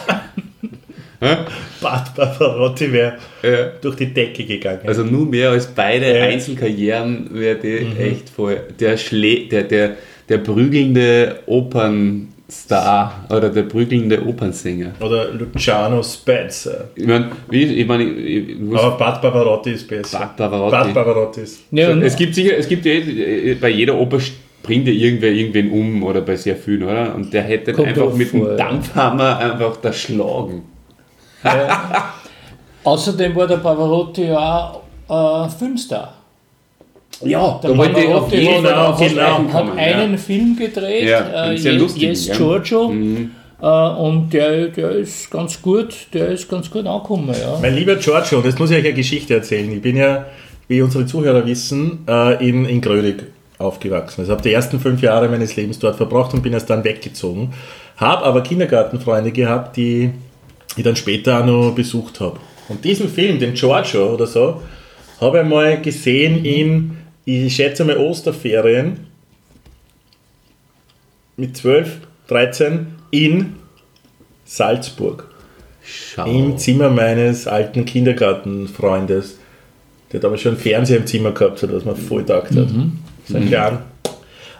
Bad Pavarotti wäre ja. durch die Decke gegangen. Also nur mehr als beide Ja. Einzelkarrieren wäre die echt voll. Der, Schlä der, der, der prügelnde Opernstar oder der prügelnde Opernsänger. Oder Luciano Spencer. Ich meine, ich meine, ich, ich Aber Bad Pavarotti ist besser. Bad Pavarotti. Bad Pavarotti ist. Ja, und es gibt sicher, es gibt ja, äh, bei jeder Oper bringt ja irgendwer irgendwen um oder bei sehr vielen, oder? Und der hätte Kommt einfach mit vor, dem ja. Dampfhammer einfach das schlagen. Außerdem war der Pavarotti ja auch äh, Filmstar. Ja, Der da wollte ich auf Pavarotti jeden Fall genau, genau. hat einen ja. Film gedreht, Ja, äh, sehr Yes, ja. Mhm. Giorgio. Äh, und der, der ist ganz gut, der ist ganz gut angekommen, ja. Mein lieber Giorgio, das muss ich euch eine Geschichte erzählen. Ich bin ja, wie unsere Zuhörer wissen, äh, in, in Grönig aufgewachsen. Also habe die ersten fünf Jahre meines Lebens dort verbracht und bin erst dann weggezogen. Habe aber Kindergartenfreunde gehabt, die ich dann später auch noch besucht habe. Und diesen Film, den Giorgio oder so, habe ich mal gesehen in, ich schätze mal Osterferien mit 12, 13 in Salzburg Schau. im Zimmer meines alten Kindergartenfreundes, der damals schon einen Fernseher im Zimmer gehabt hat, was mir voll taugt hat. So ein klein.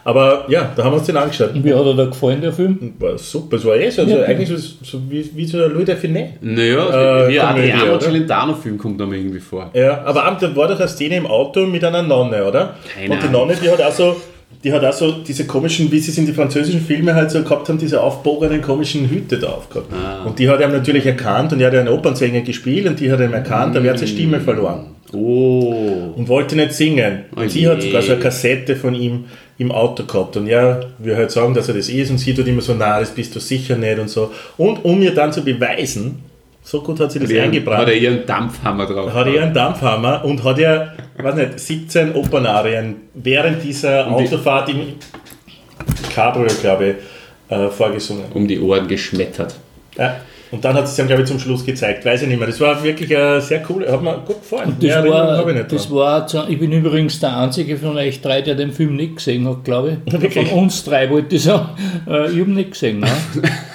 Aber ja, da haben wir uns den angeschaut. Wie hat er da gefallen, der Film? War super, es war eh so, so Ja. eigentlich so, so wie, wie so der Louis Define. Naja, Äh, wie ein Adriano? Celentano-Film kommt da mir irgendwie vor. Ja, aber am- da war doch eine Szene im Auto mit einer Nonne, oder? Keine Und die Ahnung. Nonne, die hat auch so, die hat auch so diese komischen, wie sie es in die französischen Filme halt so gehabt haben, diese aufbogenen komischen Hüte da aufgehabt. Ah. Und die hat er natürlich erkannt und er hat ja einen Opernsänger gespielt und die hat ihm erkannt, aber er hat seine Stimme verloren. Oh. und wollte nicht singen. Oh Und sie je. hat sogar so eine Kassette von ihm im Auto gehabt. Und ja, wir halt sagen, dass er das ist und sie tut immer so, na, das bist du sicher nicht und so. Und um mir dann zu beweisen, so gut hat sie das Hat eingebrannt, Hat er ihren Dampfhammer drauf. hat er einen Dampfhammer und hat er, weiß nicht, 17 Opernarien während dieser die- Autofahrt im Cabrio, glaube ich, äh, vorgesungen. um die Ohren geschmettert. Ja. Und dann hat es dann, glaube ich, zum Schluss gezeigt. Weiß ich nicht mehr. Das war wirklich äh, sehr cool. Hat mir gut gefallen. Das, Mehr Erinnerung war, ich das war, ich bin übrigens der Einzige von euch drei, der den Film nicht gesehen hat, glaube ich. <laughs> Wirklich? Von uns drei wollte ich sagen. Äh, ich habe nicht gesehen. Ne? <laughs>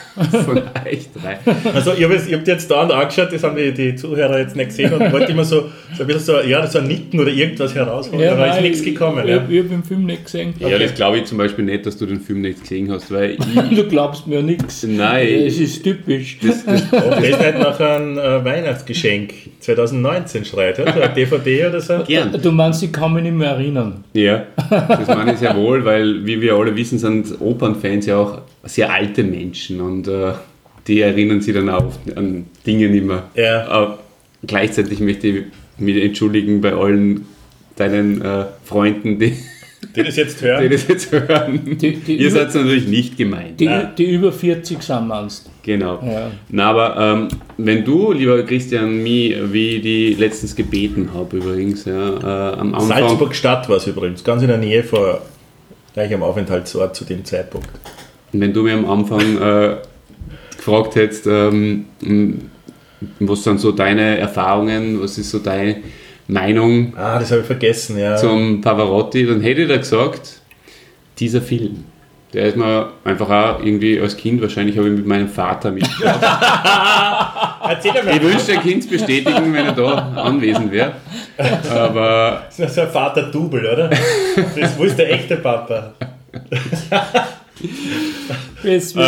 von euch drei. Also ich habe hab jetzt da angeschaut, das haben die, die Zuhörer jetzt nicht gesehen und wollte immer so, so ein bisschen so, ja, so ein Nicken oder irgendwas herausholen, aber ist nein, nichts gekommen. Ich, Ja. ich, habe den Film nicht gesehen. Ja, das glaube ich zum Beispiel nicht, dass du den Film nicht gesehen hast, weil ich, <laughs> Du glaubst mir nichts. Nein. Es ist typisch. das, das, Und das ist nicht nach einem äh, Weihnachtsgeschenk 2019 schreit, oder? DVD oder so? gern. Du meinst, ich kann mich nicht mehr erinnern. Ja, das meine ich sehr wohl, weil, wie wir alle wissen, sind Opernfans ja auch sehr alte Menschen und äh, die erinnern sich dann auch an Dinge nicht mehr. Ja. Aber gleichzeitig möchte ich mich entschuldigen bei allen deinen äh, Freunden, die, Die das jetzt die hören. das jetzt hören. Die- die Ihr seid natürlich nicht gemeint. Die, die über 40 sind, meinst Genau. Ja. Na, aber ähm, wenn du, lieber Christian, mich, wie ich die letztens gebeten habe übrigens, ja, äh, am Anfang. Salzburg Stadt war es übrigens, ganz in der Nähe vor gleich am Aufenthaltsort zu dem Zeitpunkt. Wenn du mir am Anfang äh, gefragt hättest, ähm, was sind so deine Erfahrungen, was ist so deine Meinung Ah, das habe ich vergessen, ja. zum Pavarotti, dann hätte ich da gesagt, dieser Film. Der ist mir einfach auch irgendwie als Kind, wahrscheinlich habe ich mit meinem Vater mitgeschaut. <laughs> Erzähl Ich mal, wünschte, ein Kind bestätigen, wenn er da anwesend wäre. Aber das ist ein Vater-Double, oder? Das wo ist der echte Papa. <laughs> <laughs> Jetzt Aber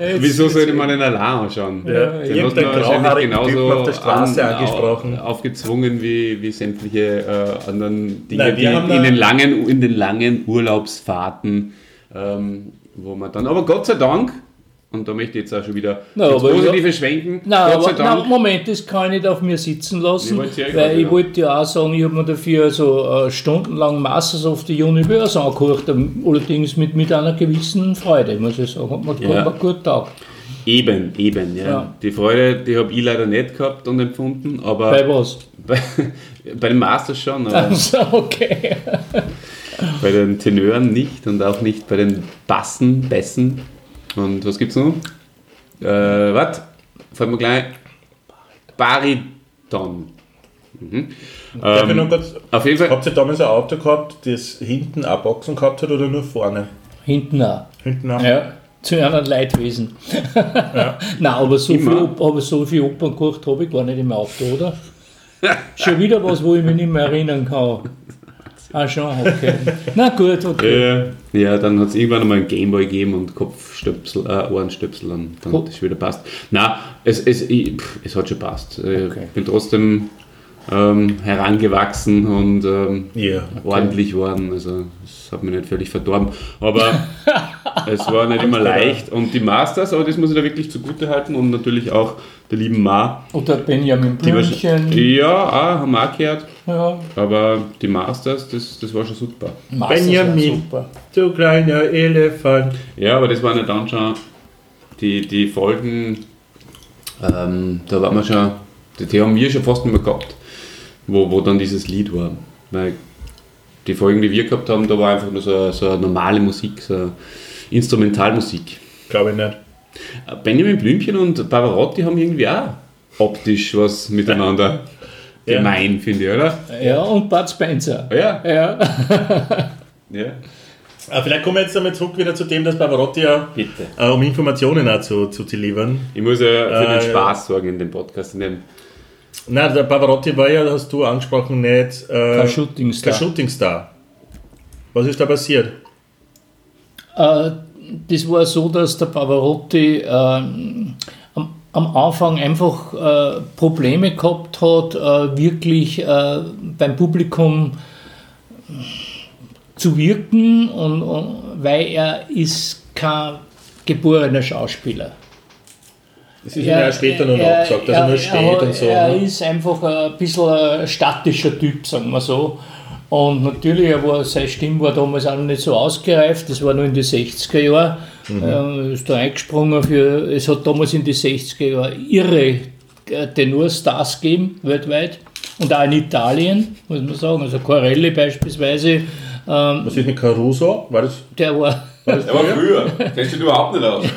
jetzt- wieso sollte man den allein anschauen? Ja, Den hat man wahrscheinlich Typen auf der Straße angesprochen. au- aufgezwungen wie, wie sämtliche äh, anderen Dinge, Nein, die in den, langen, in den langen Urlaubsfahrten, ähm, wo man dann, aber Gott sei Dank, und da möchte ich jetzt auch schon wieder Na, ins aber Positive schwenken, Nein, Gott sei aber, nein, Dank, Moment, das kann ich nicht auf mir sitzen lassen, Ich weil gerade, ich ja. wollte ja auch sagen, ich habe mir dafür so äh, stundenlang Masters of the Universe angehört, ähm, allerdings mit, mit einer gewissen Freude, muss ich sagen. Hat mir Ja. gut, gut taugt. eben, eben, ja. Ja. Die Freude, die habe ich leider nicht gehabt und empfunden, aber Bei was? <laughs> bei, bei den Masters schon, aber Also, okay. bei den Tenören nicht und auch nicht bei den Bassen, Bässen. Und was gibt's noch? Äh, was? Fällt mir gleich. Bariton. Mhm. Darf Ähm, noch kurz, auf jeden Fall. habt ihr damals ein Auto gehabt, das hinten auch Boxen gehabt hat oder nur vorne? Hinten auch. Hinten auch? Ja, zu einem Leidwesen. <laughs> Nein, aber so, viel, Immer. Op- aber so viel Opern gemacht habe ich gar nicht im Auto, oder? <laughs> Schon wieder was, wo ich mich nicht mehr erinnern kann. Ah, schon, okay. <laughs> Na gut, okay. Äh, ja, dann hat es irgendwann einmal einen Gameboy gegeben und Kopfstöpsel, äh, Ohrenstöpsel und dann Oh. hat das wieder passt. Na, es, es, ich, pff, es hat schon passt. Ich Okay. bin trotzdem ähm, herangewachsen und ähm, Ja. ordentlich worden. Also es hat mich nicht völlig verdorben. Aber <laughs> es war nicht immer leicht. Und die Masters, aber das muss ich da wirklich zugute halten und natürlich auch der lieben Ma. Oder Benjamin Blümchen. ja, auch, haben wir auch gehört. Ja, Aber die Masters, das, das war schon super. Masters Benjamin. super. Du kleiner Elefant. Ja, aber das waren ja dann schon die, die Folgen, ähm, da waren wir schon, die, die haben wir schon fast nicht mehr gehabt, wo, wo dann dieses Lied war. Weil die Folgen, die wir gehabt haben, da war einfach nur so, so eine normale Musik, so eine Instrumentalmusik. Glaube ich nicht. Benjamin Blümchen und Pavarotti haben irgendwie auch optisch was miteinander <laughs> Ja. gemein, finde ich, oder? Ja, und Bud Spencer. Ja. Ja, <laughs> ja. Aber vielleicht kommen wir jetzt einmal zurück wieder zu dem, dass Pavarotti ja, Bitte. äh, um Informationen auch zu, zu delivern. Ich muss ja für Äh, den Spaß sorgen in dem Podcast, in dem Nein, der Pavarotti war ja, hast du angesprochen, nicht äh, kein Shootingstar. kein Shootingstar. Was ist da passiert? Äh, das war so, dass der Pavarotti äh, am, Anfang einfach äh, Probleme gehabt hat, äh, wirklich äh, beim Publikum zu wirken, und, und, weil er ist kein geborener Schauspieler. Das ist ihm ja später noch gesagt, dass er, nur steht er, und so. Er ne? ist einfach ein bisschen ein statischer Typ, sagen wir so. Und natürlich, er war, seine Stimme war damals auch noch nicht so ausgereift, das war nur in die 60er Jahre. Mhm. Er ist da eingesprungen für, es hat damals in die 60er Jahre irre äh, Tenorstars gegeben, weltweit. Und auch in Italien, muss man sagen. Also Corelli beispielsweise, ähm, Was ist mit Caruso? War das, der war, war das Der war früher? du dich überhaupt nicht aus? <laughs>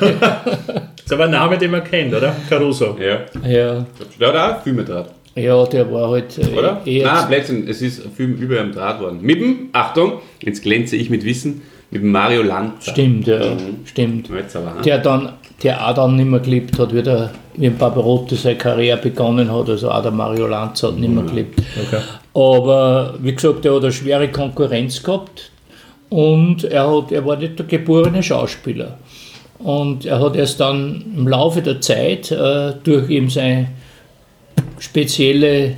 Das ist aber ein Name, den man kennt, oder? Caruso. Ja. ja, Der hat auch Filme draht, ja, der war halt äh, oder? eher Nein, Blödsinn, es ist ein Film über einem Draht worden. Mit dem, Achtung, jetzt glänze ich mit Wissen, mit Mario Lanza. Stimmt, ja, stimmt. Aber, ha? Der dann der auch dann nicht mehr gelebt hat, wie, der, wie ein Barbarotti seine Karriere begonnen hat, also auch der Mario Lanz hat nicht mehr gelebt. Okay. Aber wie gesagt, er hat eine schwere Konkurrenz gehabt und er, hat, er war nicht der geborene Schauspieler. Und er hat erst dann im Laufe der Zeit äh, durch eben seine spezielle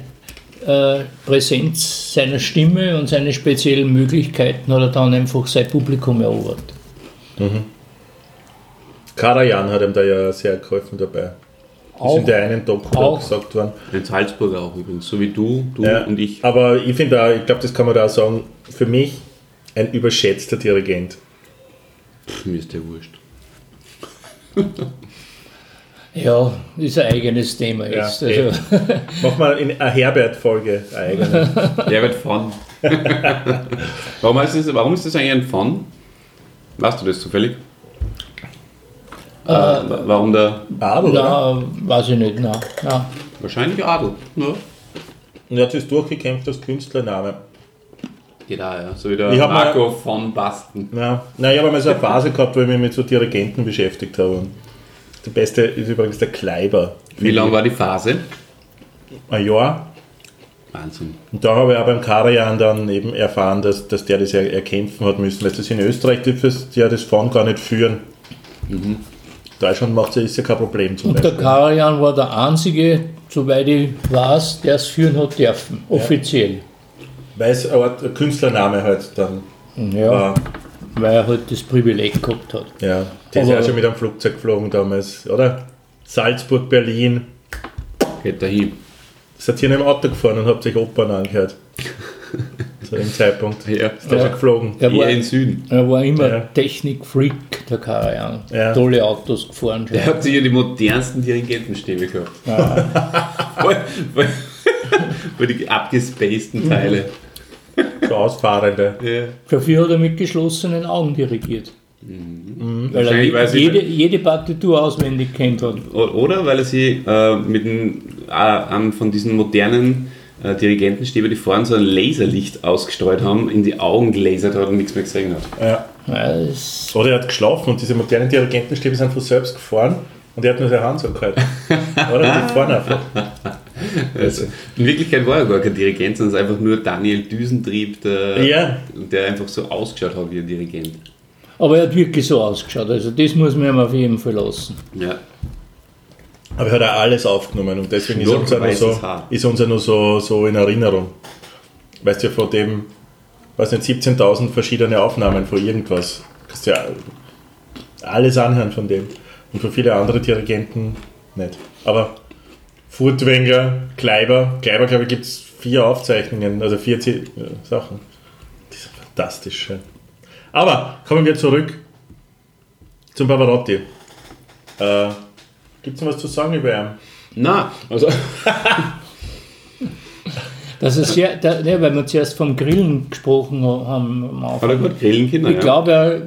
äh, Präsenz seiner Stimme und seine speziellen Möglichkeiten hat er dann einfach sein Publikum erobert. Karajan hat ihm da ja sehr geholfen dabei. Das ist in der einen Doku auch. gesagt worden. In Salzburg auch übrigens, so wie du, du Ja, und ich. Aber ich finde auch, ich glaube, das kann man da auch sagen, für mich ein überschätzter Dirigent. Pff, mir ist der wurscht. <laughs> Ja, ist ein eigenes Thema jetzt. Ja, also, Mach mal in eine Herbert-Folge eine eigene. Der wird Fun. warum, ist das, warum ist das eigentlich ein Fun? Weißt du das zufällig? Äh, wa- warum der Adel, oder? na, weiß ich nicht. Na, na. wahrscheinlich Adel? Ja. Und er hat sich durchgekämpft als Künstlername. Geht auch, ja. So wie der Ich hab mal- Marco von Basten. Ja, na, ich habe mal so eine Phase gehabt, wo ich mich mit so Dirigenten beschäftigt habe. Und der beste ist übrigens der Kleiber. Wie lang war die Phase? Ein Jahr. Wahnsinn. Und da habe ich auch beim Karajan dann eben erfahren, dass, dass der das er, erkämpfen hat müssen. Weil das in Österreich dürfen die ja das Fahren gar nicht führen. Deutschland macht es ja kein Problem zum Und der Beispiel. Karajan war der einzige, soweit ich weiß, der es führen hat dürfen, offiziell. Weil es Art Künstlername halt dann Ja, war. Weil er halt das Privileg gehabt hat. Ja, der ist ja schon mit einem Flugzeug geflogen damals, oder? Salzburg, Berlin. Geht dahin. Seid ihr noch im Auto gefahren und habt euch Opern angehört? <laughs> Zu dem Zeitpunkt. Ja. Ist der Ja. schon geflogen? Er war, in Süden. er war immer Ja. Technik-Freak, der Karajan. Ja. Tolle Autos gefahren. Schon. Der hat sicher die modernsten Dirigentenstäbe gehabt. <laughs> voll, voll die abgespaceden Teile. <laughs> So Ausfahrende. Ja. Dafür hat er mit geschlossenen Augen dirigiert. Weil Mhm. Weil er sie- jede, jede Partitur auswendig kennt hat. Oder weil er sie äh, mit einem, äh, einem von diesen modernen äh, Dirigentenstäbe, die vorne so ein Laserlicht ausgestreut haben, in die Augen gelasert hat und nichts mehr gesehen hat. Ja. Oder er hat geschlafen und diese modernen Dirigentenstäbe sind von selbst gefahren und er hat nur seine Hand so gehalten. <laughs> Oder? Die fahren einfach. Also, in Wirklichkeit war er gar kein Dirigent, sondern es ist einfach nur Daniel Düsentrieb, der, Ja. der einfach so ausgeschaut hat wie ein Dirigent. aber er hat wirklich so ausgeschaut. Also das muss man ihm auf jeden Fall lassen. Ja. Aber er hat auch alles aufgenommen und deswegen ist er uns ja noch so, ist uns ja noch so, so in Erinnerung. Weißt du, ja, von dem, weiß nicht, 17.000 verschiedene Aufnahmen von irgendwas. Kannst ja alles anhören von dem. Und für viele andere Dirigenten nicht. Aber Furtwängler, Kleiber, Kleiber, glaube ich, gibt es vier Aufzeichnungen, also vier Z ja, Sachen. Die sind fantastisch. Ja. Aber kommen wir zurück zum Pavarotti. Äh, Gibt es noch was zu sagen über ihn? Na, also <laughs> Das ist sehr, da, ne, weil wir zuerst vom Grillen gesprochen haben hat er gut grillen können. Ich ja. glaube, er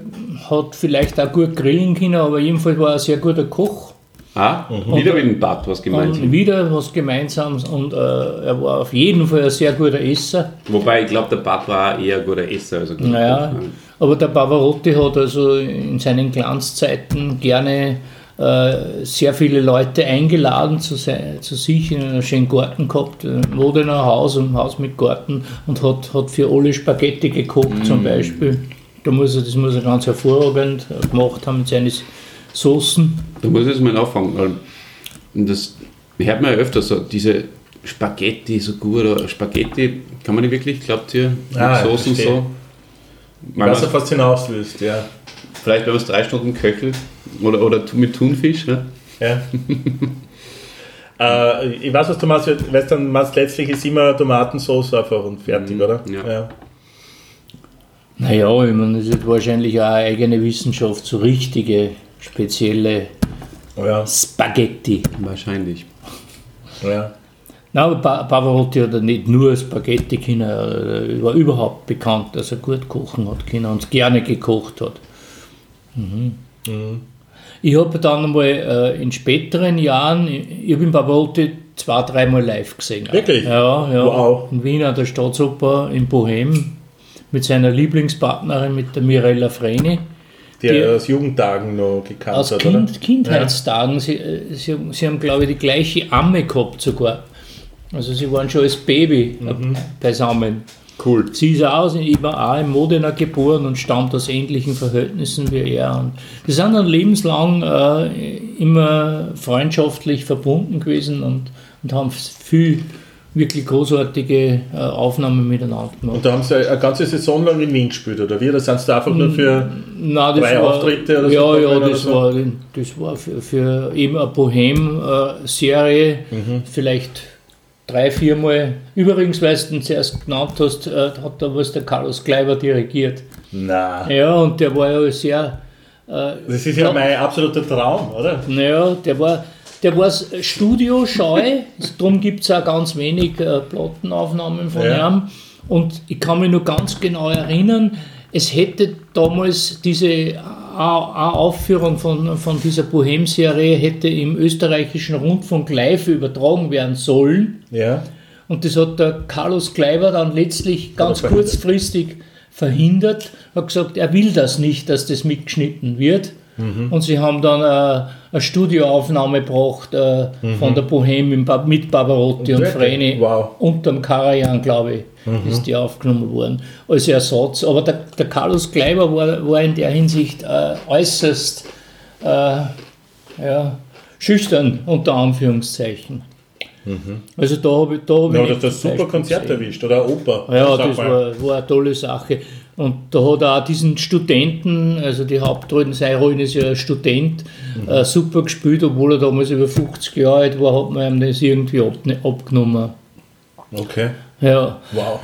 hat vielleicht auch gut grillen können, aber jedenfalls war er ein sehr guter Koch. Ah, wieder mit dem Bad was gemeinsam. wieder was Gemeinsames und äh, er war auf jeden Fall ein sehr guter Esser. Wobei ich glaube, der Bad war auch eher ein guter Esser. Also guter Naja, Koch, aber der Pavarotti hat also in seinen Glanzzeiten gerne sehr viele Leute eingeladen zu, sei- zu sich in einem schönen Garten gehabt, äh, Modener Haus, ein Haus mit Garten und hat, hat für alle Spaghetti gekocht zum Beispiel. Da muss er, das muss er ganz hervorragend äh, gemacht haben mit seinen Soßen. Da muss ich jetzt mal nachfragen. weil Das hört man ja öfter so, diese Spaghetti so gut, oder Spaghetti, kann man die wirklich, glaubt ihr, mit Ah, Soßen so? Ich weiß man, auf was du hinaus willst, ja. Vielleicht, wenn man es drei Stunden köchelt oder, oder mit Thunfisch, ne? ja. <laughs> äh, ich weiß, was du meinst. Weißt du, dann meinst letztlich ist immer Tomatensauce einfach und fertig, oder? ja. Naja, ich meine, das ist wahrscheinlich auch eine eigene Wissenschaft, so richtige, spezielle Ja. Spaghetti. Wahrscheinlich. ja. Nein, aber Pa- Pavarotti hat ja nicht nur Spaghetti können, er war überhaupt bekannt, dass er gut kochen hat können und gerne gekocht hat. Mhm. Ich habe dann einmal äh, in späteren Jahren, ich habe ihn Pavarotti zwei, dreimal live gesehen. Wirklich? Ja, ja. Wow. In Wien an der Staatsoper in Bohem mit seiner Lieblingspartnerin, mit der Mirella Freni. die er Die- aus Jugendtagen noch gekannt Aus hat, kind, oder? Kindheitstagen. Sie, äh, sie, haben- sie haben, glaube ich, die gleiche Amme gehabt sogar. Also sie waren schon als Baby äh, Mhm. beisammen. Cool. Sie ist auch, ich war auch in Modena geboren und stammt aus ähnlichen Verhältnissen wie er. Und wir sind dann lebenslang äh, immer freundschaftlich verbunden gewesen und, und haben viel wirklich großartige äh, Aufnahmen miteinander gemacht. Und da haben sie eine ganze Saison lang in Wien gespielt, oder wie? Oder sind sie da einfach nur für. Nein, Drei Auftritte oder so Ja, ja, das, so? war, das war für, für eben eine Bohem-Serie Mhm. vielleicht drei, viermal. Übrigens, weil du ihn zuerst genannt hast, äh, hat da was der Carlos Kleiber dirigiert. Na. Ja, und der war ja sehr. Äh, Das ist ja mein absoluter Traum, oder? naja, der war, der war studioscheu, darum gibt es auch ganz wenig äh, Plattenaufnahmen von Ja. ihm. Und ich kann mich noch ganz genau erinnern, es hätte damals diese A- Aufführung von, von dieser Bohem-Serie hätte im österreichischen Rundfunk live übertragen werden sollen. Ja. Und das hat der Carlos Kleiber dann letztlich ganz verhindert. kurzfristig verhindert, hat gesagt, er will das nicht, dass das mitgeschnitten wird. Und sie haben dann äh, eine Studioaufnahme gebracht äh, von der Bohème mit Barbarotti und, wirklich? Vreni. Wow. Unterm Karajan, glaube ich, ist die aufgenommen worden, als Ersatz. Aber der, der Carlos Kleiber war, war in der Hinsicht äh, äußerst äh, ja, schüchtern, unter Anführungszeichen. Also da habe ich, da hab Mhm. Ja, ich das super Konzert erwischt, oder Oper. Ja, das mal. war, war eine tolle Sache. Und da hat er auch diesen Studenten, also die Hauptrollen, Seirollen ist ja ein Student, Mhm. äh, super gespielt, obwohl er damals über 50 Jahre alt war, hat man ihm das irgendwie ab, abgenommen. Okay. Ja, Wow.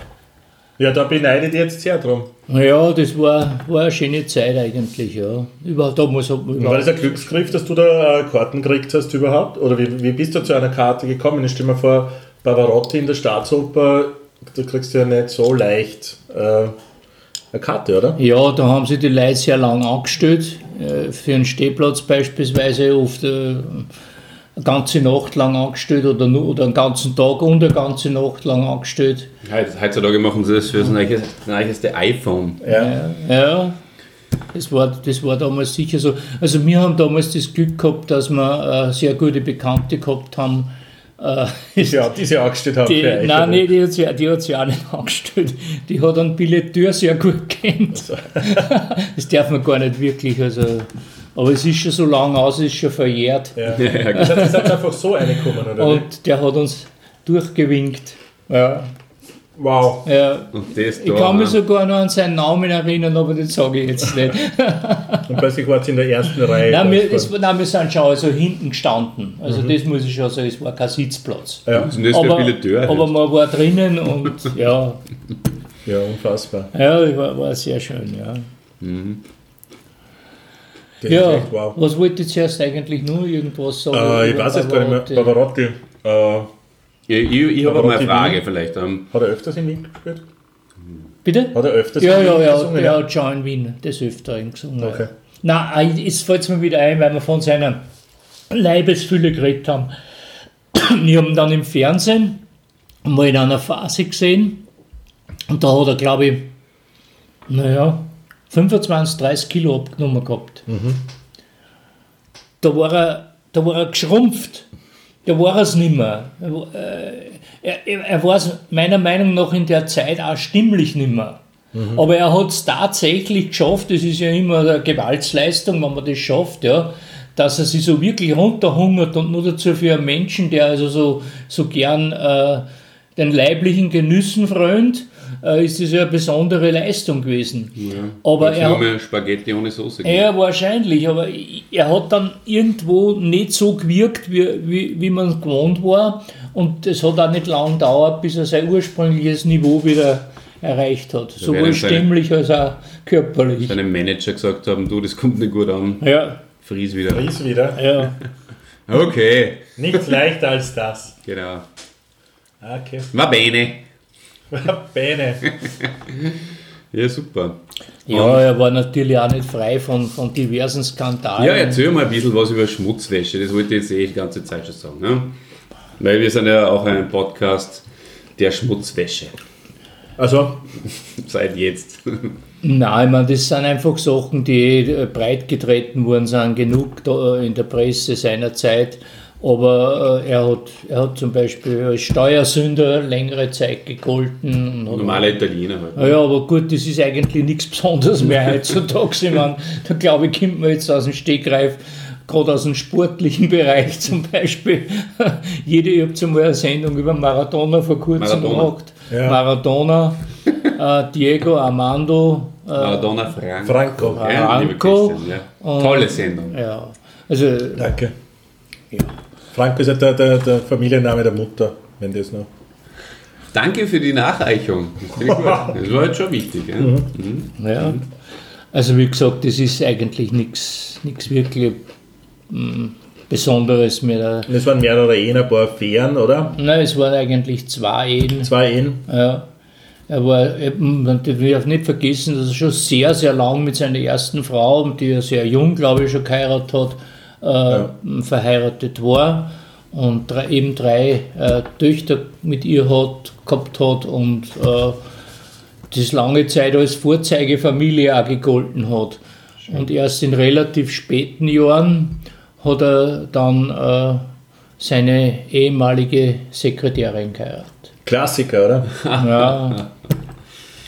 Ja, da beneidet ihr jetzt sehr drum. ja das war, war eine schöne Zeit eigentlich. Ja. Überhaupt damals hat man War das überhaupt, ein Glücksgriff, dass du da äh, Karten gekriegt hast überhaupt? Oder wie, wie bist du zu einer Karte gekommen? Ich stell mir vor, Pavarotti in der Staatsoper, da kriegst du ja nicht so leicht äh, eine Karte, oder? Ja, da haben sich die Leute sehr lang angestellt. Äh, Für einen Stehplatz beispielsweise oft eine ganze Nacht lang angestellt oder, nur, oder einen ganzen Tag und eine ganze Nacht lang angestellt. Heut- Heutzutage machen sie das für das neueste, das neueste iPhone. Ja. Ja, das war, das war damals sicher so. Also wir haben damals das Glück gehabt, dass wir äh, sehr gute Bekannte gehabt haben. Äh, <laughs> Ja, die sie angestellt haben die, für euch. nein, nee, die hat, sie, die hat sie auch nicht <laughs> angestellt. Die hat einen Billeteur sehr gut kennt. <laughs> Das darf man gar nicht wirklich. Also, aber es ist schon so lange aus, es ist schon verjährt. Ja. Das heißt, ihr seid einfach so reingekommen, oder? Und der hat uns durchgewinkt. Ja, Wow. ja. Und das Ich da, kann mich ne? sogar noch an seinen Namen erinnern, aber den sage ich jetzt nicht. Und plötzlich wart ihr in der ersten Reihe. Nein, wir, Das es, nein, wir sind schon also hinten gestanden. Also das muss ich schon sagen, es war kein Sitzplatz. war- ja. Ist das für Aber, ein Billeteur? aber man war drinnen und <laughs> ja, ja, unfassbar. ja war, war sehr schön. Ja, Das ja ist echt wow. was wollte ich zuerst eigentlich nur irgendwas sagen? Äh, ich weiß jetzt gar nicht mehr. Pavarotti? Pavarotti. Äh, ich ich, ich habe Aber mal eine Frage Wien- vielleicht. Ähm, hat er öfters in Wien gespielt? Bitte? Hat er öfters Ja, in ja, Wien ja, gesungen? der hat schon in Wien des Öfteren gesungen. Okay. Nein, jetzt fällt es mir wieder ein, weil wir von seiner Leibesfülle geredet haben. <coughs> Ich habe ihn dann im Fernsehen mal in einer Phase gesehen und da hat er, glaube ich, naja, 25, 30 Kilo abgenommen gehabt. Da, war er, da war er geschrumpft. Da war es nicht mehr. Er, äh, er, er, war es meiner Meinung nach in der Zeit auch stimmlich nicht mehr. Aber er hat es tatsächlich geschafft, das ist ja immer eine Gewaltsleistung, wenn man das schafft, ja, dass er sich so wirklich runterhungert und nur dazu für einen Menschen, der also so, so gern äh, den leiblichen Genüssen frönt, äh, ist das ja eine besondere Leistung gewesen. Aber jetzt er, nur Spaghetti ohne Soße. ja, wahrscheinlich, aber er hat dann irgendwo nicht so gewirkt, wie, wie, wie man gewohnt war. Und es hat auch nicht lange gedauert, bis er sein ursprüngliches Niveau wieder erreicht hat. Sowohl werden seine- stimmlich als auch körperlich. Seinem Manager gesagt haben, du, das kommt nicht gut an. Ja, Fries wieder. Ries wieder. ja. Okay, Nichts leichter als das. genau. Okay. Va bene. <laughs> Beine. Ja, super. Ja, er war natürlich auch nicht frei von, von diversen Skandalen. Ja, erzähl mal ein bisschen was über Schmutzwäsche. Das wollte ich jetzt eh die ganze Zeit schon sagen. Ne? Weil wir sind ja auch ein Podcast der Schmutzwäsche. Also, <laughs> Seit jetzt. Nein, ich meine, das sind einfach Sachen, die breit getreten worden sind, genug in der Presse seiner Zeit. Aber äh, er, hat, er hat zum Beispiel als Steuersünder längere Zeit gegolten. Normaler Italiener halt. Ja, ja, aber gut, das ist eigentlich nichts Besonderes mehr heutzutage. Ich meine, da glaube ich, kommt man jetzt aus dem Stegreif, gerade aus dem sportlichen Bereich <laughs> zum Beispiel. Jede, ich habe zum Mal eine Sendung über Maradona vor kurzem Maradona. gemacht. Ja. Maradona, äh, Diego Armando. Äh, Maradona Franco. Franco. Ja, liebe Franco. Christian, ja. Tolle Sendung. ja, also Danke. Franco ist ja der, der, der Familienname der Mutter, wenn das noch. Danke für die Nachreichung. Das, das war jetzt schon wichtig. Ja? Ja. Also wie gesagt, das ist eigentlich nichts wirklich mm, Besonderes mehr. Es waren mehrere Ehen, ein paar Affären, oder? Nein, es waren eigentlich zwei Ehen. Zwei Ehen. Ja. Er war, eben, man darf nicht vergessen, dass er schon sehr, sehr lang mit seiner ersten Frau, die er sehr jung, glaube ich, schon geheiratet hat, äh, verheiratet war und drei, eben drei äh, Töchter mit ihr hat, gehabt hat und äh, das lange Zeit als Vorzeigefamilie auch gegolten hat. Und erst in relativ späten Jahren hat er dann äh, seine ehemalige Sekretärin geheiratet. Klassiker, oder? Ja.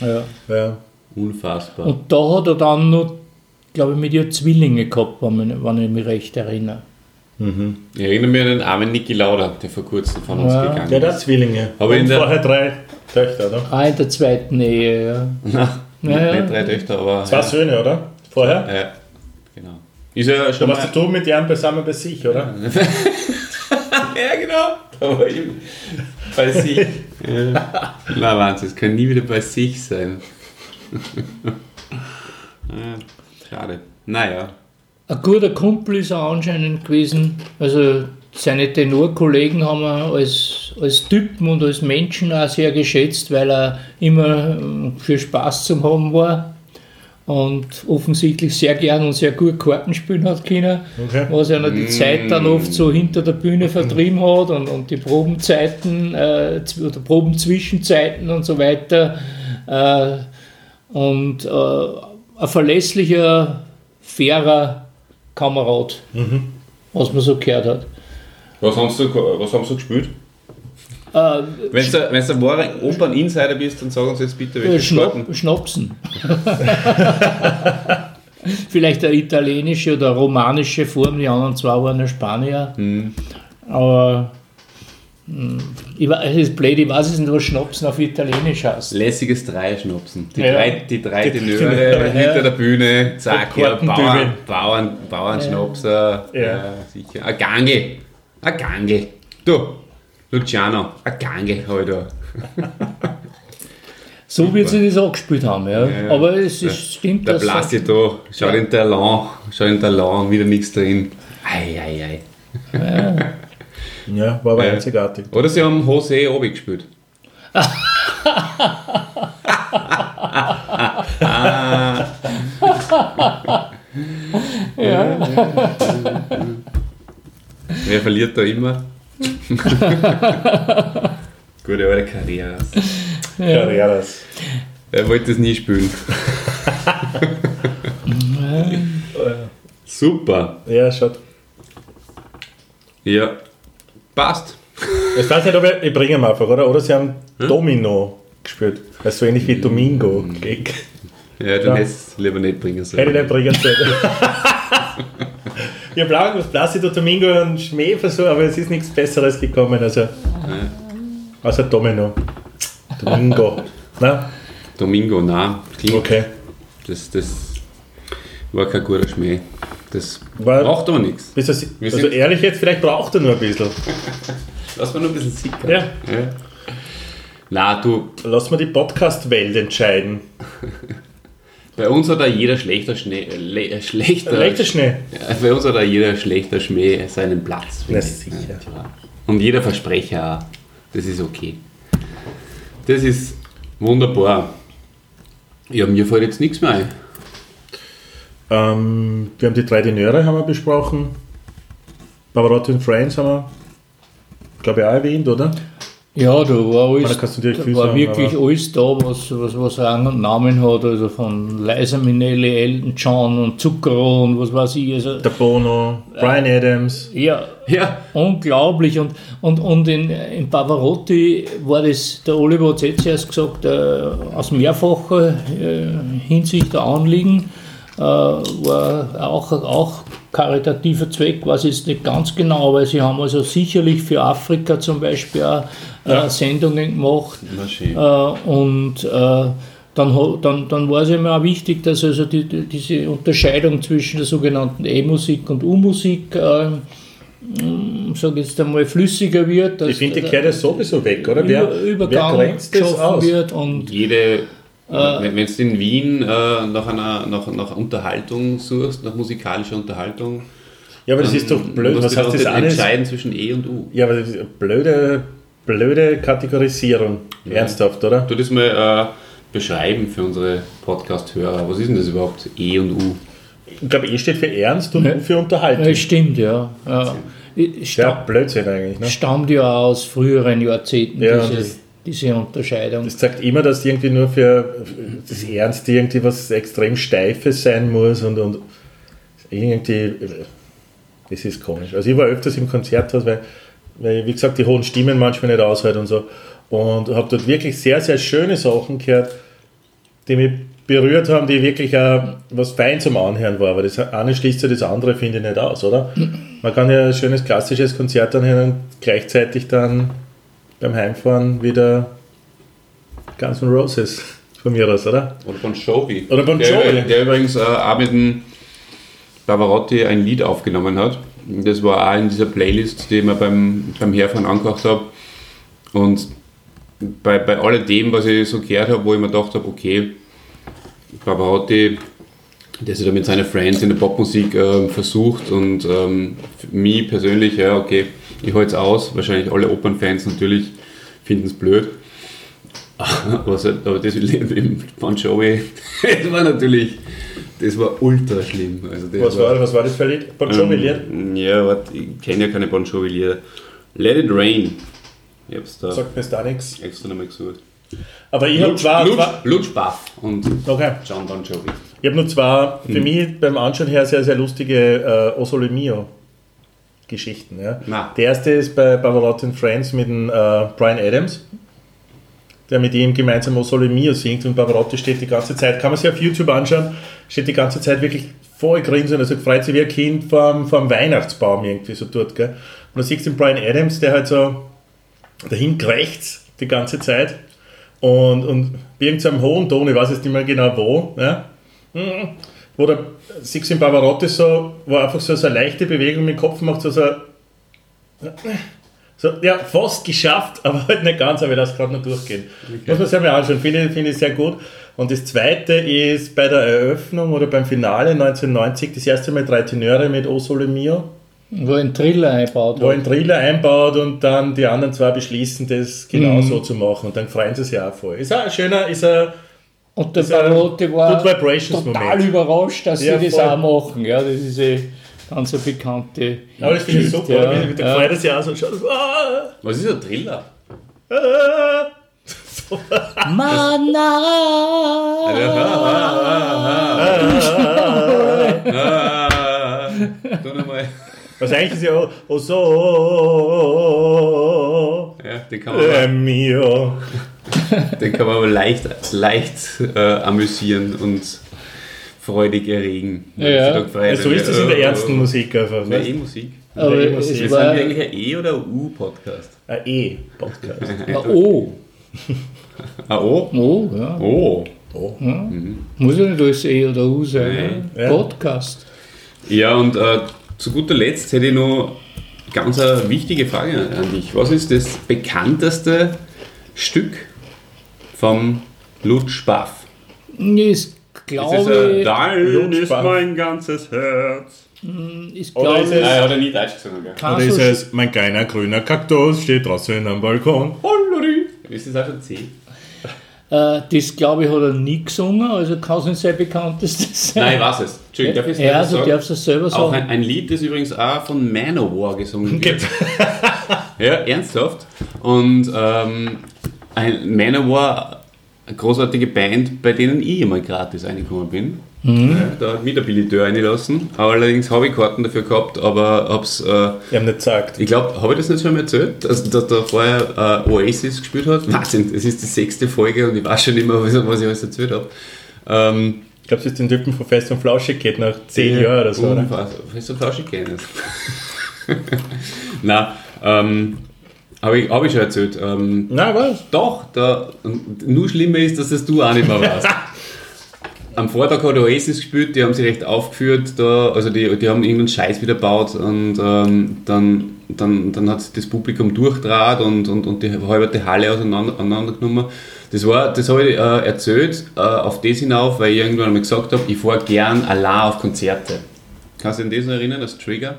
<laughs> ja. Ja. Unfassbar. Und da hat er dann noch, glaube ich, mit ihr Zwillinge gehabt, wenn, ich- mich recht erinnere. Ich erinnere mich an den armen Niki Lauda, der vor kurzem von uns Ja. gegangen Der ist. hat Zwillinge. Aber in Und der- vorher drei Töchter, oder? Ah, in der zweiten Ehe, ja. <laughs> Na, Ja, ja. nicht drei Töchter, aber. Zwei ja. Söhne, oder? Vorher? Ja, genau. Ist ja Da schon warst mal. du mit Jan beisammen bei sich, oder? <laughs> Ja, genau. Da war ich bei sich. Ja. Na, Wahnsinn, es kann nie wieder bei sich sein. <laughs> Ja, Schade. Naja. Ein guter Kumpel ist er anscheinend gewesen. Also seine Tenorkollegen haben ihn als, als Typen und als Menschen auch sehr geschätzt, weil er immer ähm, für Spaß zum Haben war und offensichtlich sehr gern und sehr gut Karten spielen hat können, Okay. was noch die Zeit dann oft so hinter der Bühne vertrieben hat und, und die Probenzeiten äh, oder Probenzwischenzeiten und so weiter. Äh, und äh, ein verlässlicher, fairer Kamerad, was man so gehört hat. Was haben Sie, was haben Sie gespielt? Äh, Wenn du, wenn du ein wahrer Opern-Insider bist, dann sag uns jetzt bitte, äh, welche Schnapp, Sporten. Schnapsen. <laughs> Vielleicht eine italienische oder romanische Form, die anderen zwei waren ja Spanier. Aber mh, ich, wei- es ist blöd, ich weiß es nicht, was Schnapsen auf Italienisch heißt. Lässiges Dreierschnapsen. Die, Ja. drei, die drei Tenöre hinter ja. der Bühne, zack, ja. Bauern, Bauern, Bauernschnapser, ja. Ja. sicher. Ein Gange, ein Gange. Du, Luciano, ein Gange habe ich da. <laughs> So wird sie das auch gespielt haben, ja. Aber es ist, stimmt, Der dass- Placido, schau den Talon, schau den Talon, wieder nichts drin. Ei, ei, ei. Ja, war aber Ja. einzigartig. Oder sie haben Jose Obi gespielt. Wer verliert da immer? Gute alte Carreras. Carreras. Er wollte es nie spielen. Super. Ja, schaut. Ja. Passt. Ich weiß nicht, ob ich, ich bringe ihn einfach, oder? Oder sie haben Domino gespielt. Das ist so ähnlich wie Domingo. Gag. Ja, dann Ja. hättest du lieber nicht bringen Hätte ich sollen. nicht bringen sollen. <laughs> Ich habe lange was Placido Domingo und Schmäh versucht, aber es ist nichts Besseres gekommen. Also, außer Domino. Domingo. Na? Domingo, nein. Klingt, Okay. Das, das war kein guter Schmäh. Das War- braucht aber nichts. Bist du, Wir also ehrlich jetzt, vielleicht braucht er nur ein bisschen. <laughs> Lass mal nur ein bisschen sickern. Ja. ja. Na, du, Lass mal die Podcast-Welt entscheiden. <laughs> bei uns hat da jeder schlechter Schnee, äh, le, äh, schlechter, Leichter Schnee. Ja, bei uns hat da jeder schlechter Schmäh seinen Platz. Na sicher. Ja. Und jeder Versprecher auch. Das ist okay. Das ist wunderbar. Ja, mir fällt jetzt nichts mehr ein. Ähm, wir haben die drei Tenöre haben wir besprochen. Pavarotti und Friends haben wir, glaube ich, auch erwähnt, oder? Ja, da war alles, natürlich da war sagen, wirklich alles da, was, was, was Rang und Namen hat, also von Liza Minnelli, Elton John und Zucchero und was weiß ich. Also, Der Bono, Brian Adams. ja, <laughs> Ja, unglaublich. Und, und, und in, in Pavarotti war das, der Oliver hat es jetzt erst gesagt, äh, aus mehrfacher äh, Hinsicht ein Anliegen, äh, war auch, auch karitativer Zweck, weiß ich jetzt nicht ganz genau, aber sie haben also sicherlich für Afrika zum Beispiel auch äh, Sendungen gemacht. Äh, und äh, dann, dann, dann war es ihm auch wichtig, dass also die, die, diese Unterscheidung zwischen der sogenannten E-Musik und U-Musik, äh, sage jetzt einmal, flüssiger wird. Ich finde, die kehrt ja sowieso weg, oder? Wer, Über, wer Übergang grenzt das aus? wird und Jede, wenn wenn du in Wien äh, nach einer nach, nach Unterhaltung suchst, nach musikalischer Unterhaltung, Ja, aber das ist doch blöd. Was du heißt das alles? entscheiden zwischen E und U. Ja, aber das ist eine blöde, blöde Kategorisierung. Ernsthaft, oder? Du das mal äh, beschreiben für unsere Podcast-Hörer. Was ist denn das überhaupt? E und U? Ich glaube, E steht für Ernst und Ja. U für Unterhaltung. ja, stimmt, ja. ja. Ja, Stammt, Blödsinn eigentlich. Ne? stammt ja aus früheren Jahrzehnten, Ja, diese, diese Unterscheidung. Das sagt immer, dass irgendwie nur für das Ernst irgendwie was extrem Steifes sein muss und, und irgendwie, das ist komisch. Also ich war öfters im Konzerthaus, weil, weil wie gesagt, die hohen Stimmen manchmal nicht aushalten und so. Und habe dort wirklich sehr, sehr schöne Sachen gehört, die mich berührt haben, die wirklich auch was fein zum Anhören war. Aber das eine schließt ja das andere, finde ich, nicht aus, oder? Man kann ja ein schönes klassisches Konzert anhören und gleichzeitig dann beim Heimfahren wieder Guns N' Roses von mir aus, oder? Oder Bon Jovi. Oder Bon Der, Jovi. der übrigens äh, auch mit dem Pavarotti ein Lied aufgenommen hat. Das war auch in dieser Playlist, die ich mir beim, beim Herfahren angehört habe. Und bei, bei alledem, was ich so gehört habe, wo ich mir gedacht habe, okay, Pavarotti, der sich da mit seinen Friends in der Popmusik ähm, versucht und ähm, mich persönlich, ja, okay, ich halte es aus. Wahrscheinlich alle Opernfans natürlich finden es blöd. <laughs> Aber das im Bon Jovi, <laughs> das war natürlich, das war ultra schlimm. Also Was war, was war das für ein Lied? Bon Jovi-Lied? ähm, Ja, warte, ich kenne ja keine Bon Jovi-Lieder. Let It Rain. Ich hab's da Sagt mir da nichts. extra nochmal gesucht. Aber ich habe zwei, Lutsch, Lutsch Baff und okay. John Bon Jovi. ich hab nur zwei, für Hm. mich beim Anschauen her sehr, sehr lustige äh, Osole Mio Geschichten. Ja. Na. Der erste ist bei Pavarotti and Friends mit dem äh, Brian Adams, der mit ihm gemeinsam Osole Mio singt und Pavarotti steht die ganze Zeit, kann man sich auf YouTube anschauen, steht die ganze Zeit wirklich voll grinsen, also freut sich wie ein Kind vorm, vorm Weihnachtsbaum irgendwie so dort. Gell. Und du siehst den Brian Adams, der halt so dahin krächzt die ganze Zeit und, und irgendeinem hohen Ton, ich weiß jetzt nicht mehr genau wo, ja. Wo der siehst du in Pavarotti so, wo er einfach so, so eine leichte Bewegung mit dem Kopf macht, so, so, so ja, fast geschafft, <laughs> aber halt nicht ganz, aber ich lasse gerade noch durchgehen. Muss man sich mal anschauen, finde ich, finde ich sehr gut. Und das zweite ist bei der Eröffnung oder beim Finale 1990 das erste Mal drei Tenöre mit O Sole Mio Wo ein Triller einbaut wo ein Trailer einbaut und dann die anderen zwei beschließen, das genau so zu machen und dann freuen sie sich auch voll. Ist auch ein schöner, ist ein, Und der Pavarotti war total Moment. überrascht, dass Ja, sie das voll. auch machen. Ja, das ist eine ganz eine bekannte Aber das finde ich super, ja. ja. da Ja. freut er sich auch so und schaut, ah, Was ist ein Thriller? ah. Ah, tu nochmal. Was eigentlich ist ja auch, oh so, Ja, den kann man, mio. <laughs> den kann man aber leicht, leicht äh, amüsieren und freudig erregen. Ja, ja. Ja, so ist das in der ernsten Musik einfach. Ja, weißt? eh Musik. Aber Ja, Wir war sind wir eigentlich ein E- oder ein U-Podcast? Ein E-Podcast. <laughs> ein O. <laughs> Ah, O? O, ja. Oh. Muss ja nicht alles E oder U sein. Ja. Ja. Podcast. Ja, und äh, zu guter Letzt hätte ich noch ganz eine wichtige Frage an dich. Was ist das bekannteste Stück vom Lutsch Baff? Ich glaube, ein Dein ist mein ganzes Herz. ich Oder ist glaube, es- Ah, er hat ja nie Deutsch gesungen, Oder ist es, mein kleiner grüner Kaktus steht draußen am Balkon. Hollori. Ist das auch schon C? Äh, das glaube ich hat er nie gesungen, also kann es nicht sein bekanntestes sein. Nein, ich weiß es. Entschuldigung, darf ich es Ja, du sagen? darfst es selber Auch sagen. ein, ein Lied, das übrigens auch von Manowar gesungen <laughs> wird. ja, ernsthaft. Und ähm, ein Manowar, eine großartige Band, bei denen ich immer gratis reingekommen bin. Ja, da hat mich der Billetteur reingelassen. Allerdings habe ich Karten dafür gehabt, aber hab's, äh, Ich habe nicht gesagt. ich glaube, habe ich das nicht schon mal erzählt, dass, dass da vorher äh, Oasis gespielt hat? <laughs> Wahnsinn, es ist die sechste Folge und ich weiß schon nicht mehr, was, was ich alles erzählt habe. Ähm, Ich glaube, es ist den Typen von Fest und Flauschig geht nach 10 Jahren oder so, oder? Unfassbar. Hast du Flauschig kennen? <laughs> Nein, ähm, habe ich, hab ich schon erzählt. Ähm, Na, was? doch, da, nur schlimmer ist, dass das du auch nicht mehr weißt. <laughs> Am Vortag hat Oasis gespielt, die haben sich recht aufgeführt, da, also die, die haben irgendeinen Scheiß wieder gebaut und ähm, dann, dann, dann hat sich das Publikum durchdraht und, und, und die halbe Halle auseinander, auseinandergenommen. Das, war, das habe ich äh, erzählt, äh, auf das hinauf, weil ich irgendwann einmal gesagt habe, ich fahre gern allein auf Konzerte. Kannst du dich an das erinnern, als Trigger?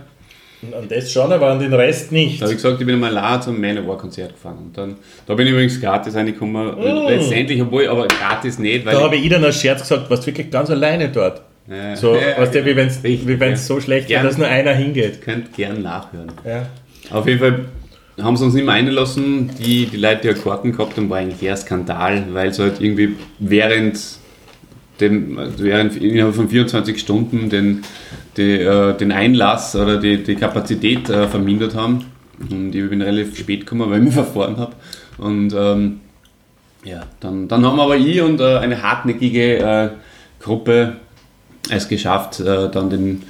An das schon, aber an den Rest nicht. Da habe ich gesagt, ich bin einmal allein zum Manowar-Konzert gefahren. Und dann, da bin ich übrigens gratis reingekommen. Letztendlich, obwohl, aber gratis nicht, Da habe ich Ihnen als Scherz gesagt, warst wirklich ganz alleine dort. Ja. So, Ja, weißt du, wie wenn es ja. so schlecht wäre, dass nur einer hingeht. könnt gern nachhören. Ja. Auf jeden Fall haben sie uns nicht mehr eingelassen. Die, die Leute, die ja Karten gehabt haben, war eigentlich eher Skandal, weil es halt irgendwie während dem, während innerhalb von 24 Stunden den, die, äh, den Einlass oder die, die Kapazität äh, vermindert haben. Und ich bin relativ spät gekommen, weil ich mich <laughs> verfahren habe. Und ähm, ja, dann, dann haben aber ich und äh, eine hartnäckige äh, Gruppe es geschafft, äh, dann den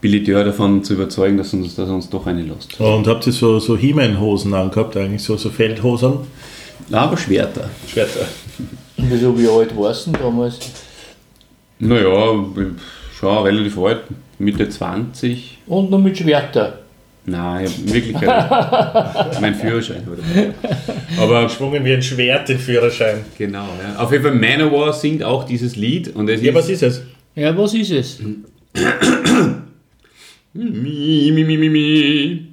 Billetteur davon zu überzeugen, dass uns, dass er uns doch eine lässt. Und habt ihr so, so He-Man-Hosen angehabt, eigentlich so, so Feldhosen? Na, aber Schwerter. Schwerter. Wieso, wie alt warst du denn damals? Naja, schon relativ alt, Mitte 20. Und noch mit Schwerter. Nein, ich Wirklichkeit <laughs> mein Führerschein. Oder? Aber Schwungen wie ein Schwert, den Führerschein. genau, ja. Auf jeden Fall Manowar singt auch dieses Lied und es Ja, ist, was ist es? Ja, was ist es? Mi, mi, mi, mi, mi.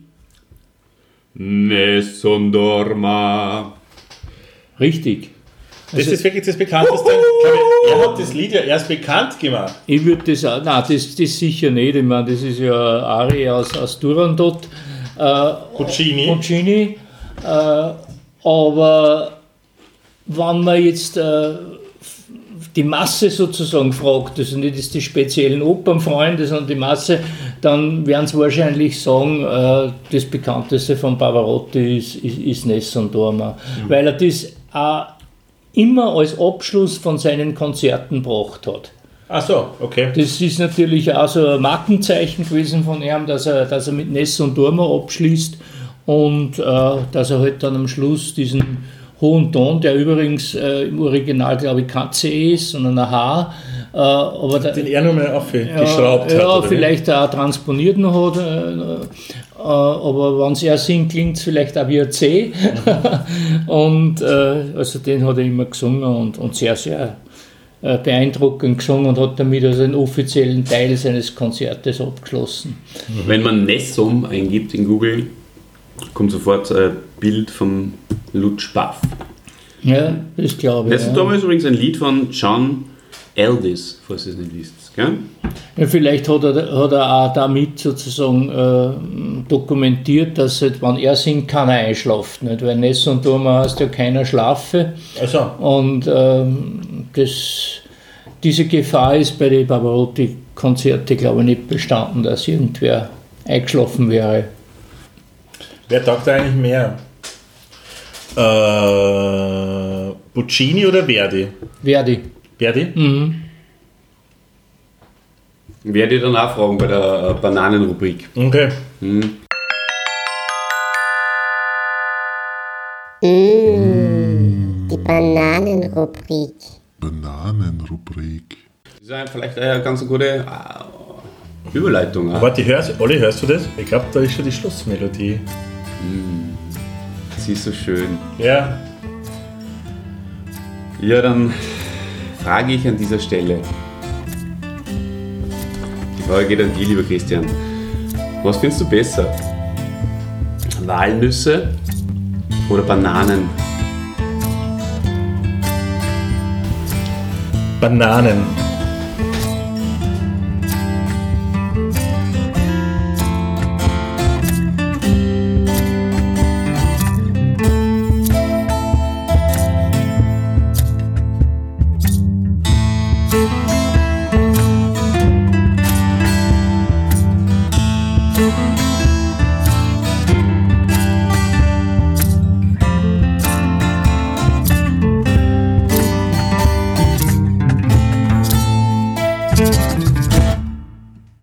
Nessun dorma. Richtig. Das ist wirklich das bekannteste. Ich, er hat das Lied ja erst bekannt gemacht. Ich würde das auch, nein, das, das sicher nicht. Ich meine, das ist ja Arie aus, aus Durandot. Äh, Puccini. Puccini. Äh, aber wenn man jetzt äh, die Masse sozusagen fragt, also nicht jetzt die speziellen Opernfreunde, sondern die Masse, dann werden sie wahrscheinlich sagen, äh, das bekannteste von Pavarotti ist, ist, ist Nessun Dorma, weil er das auch immer als Abschluss von seinen Konzerten gebracht hat. Ach so, okay. Das ist natürlich auch so ein Markenzeichen gewesen von ihm, dass er, dass er mit Ness und Dorma abschließt und äh, dass er halt dann am Schluss diesen hohen Ton, der übrigens äh, im Original glaube ich kein C ist, sondern ein H, äh, aber Den er nochmal aufgeschraubt ja, hat. ja, vielleicht auch transponiert noch hat, äh, aber wenn es er singt, klingt es vielleicht auch wie ein C. <laughs> und äh, also den hat er immer gesungen und, und sehr, sehr äh, beeindruckend gesungen und hat damit also einen offiziellen Teil seines Konzertes abgeschlossen. Wenn man Nessum eingibt in Google, kommt sofort ein Bild von Lutz Baff. Ja, das glaube ich. Das ist Ja. damals übrigens ein Lied von John Aldis, falls ihr es nicht wisst. Ja, vielleicht hat er, hat er auch damit sozusagen äh, dokumentiert, dass halt, wenn er singt, keiner einschlaft. Nicht? Weil Ness und Dorma heißt ja keiner schlafe. Also, Und ähm, das, diese Gefahr ist bei den Pavarotti-Konzerten, glaube ich, nicht bestanden, dass irgendwer eingeschlafen wäre. wer taugt da eigentlich mehr? Äh, Puccini oder Verdi? Verdi. Verdi? Mhm. Werde ich dann auch fragen bei der äh, Bananenrubrik. Okay. Die Bananenrubrik. Bananenrubrik. Das ist ja vielleicht eine ganz gute äh, Überleitung. Auch. Warte, hörst, Olli, hörst du das? Ich glaube, da ist schon die Schlussmelodie. Sie ist so schön. Ja. Ja, dann frage ich an dieser Stelle. Frage geht an dich, lieber Christian. Was findest du besser? Walnüsse oder Bananen? Bananen.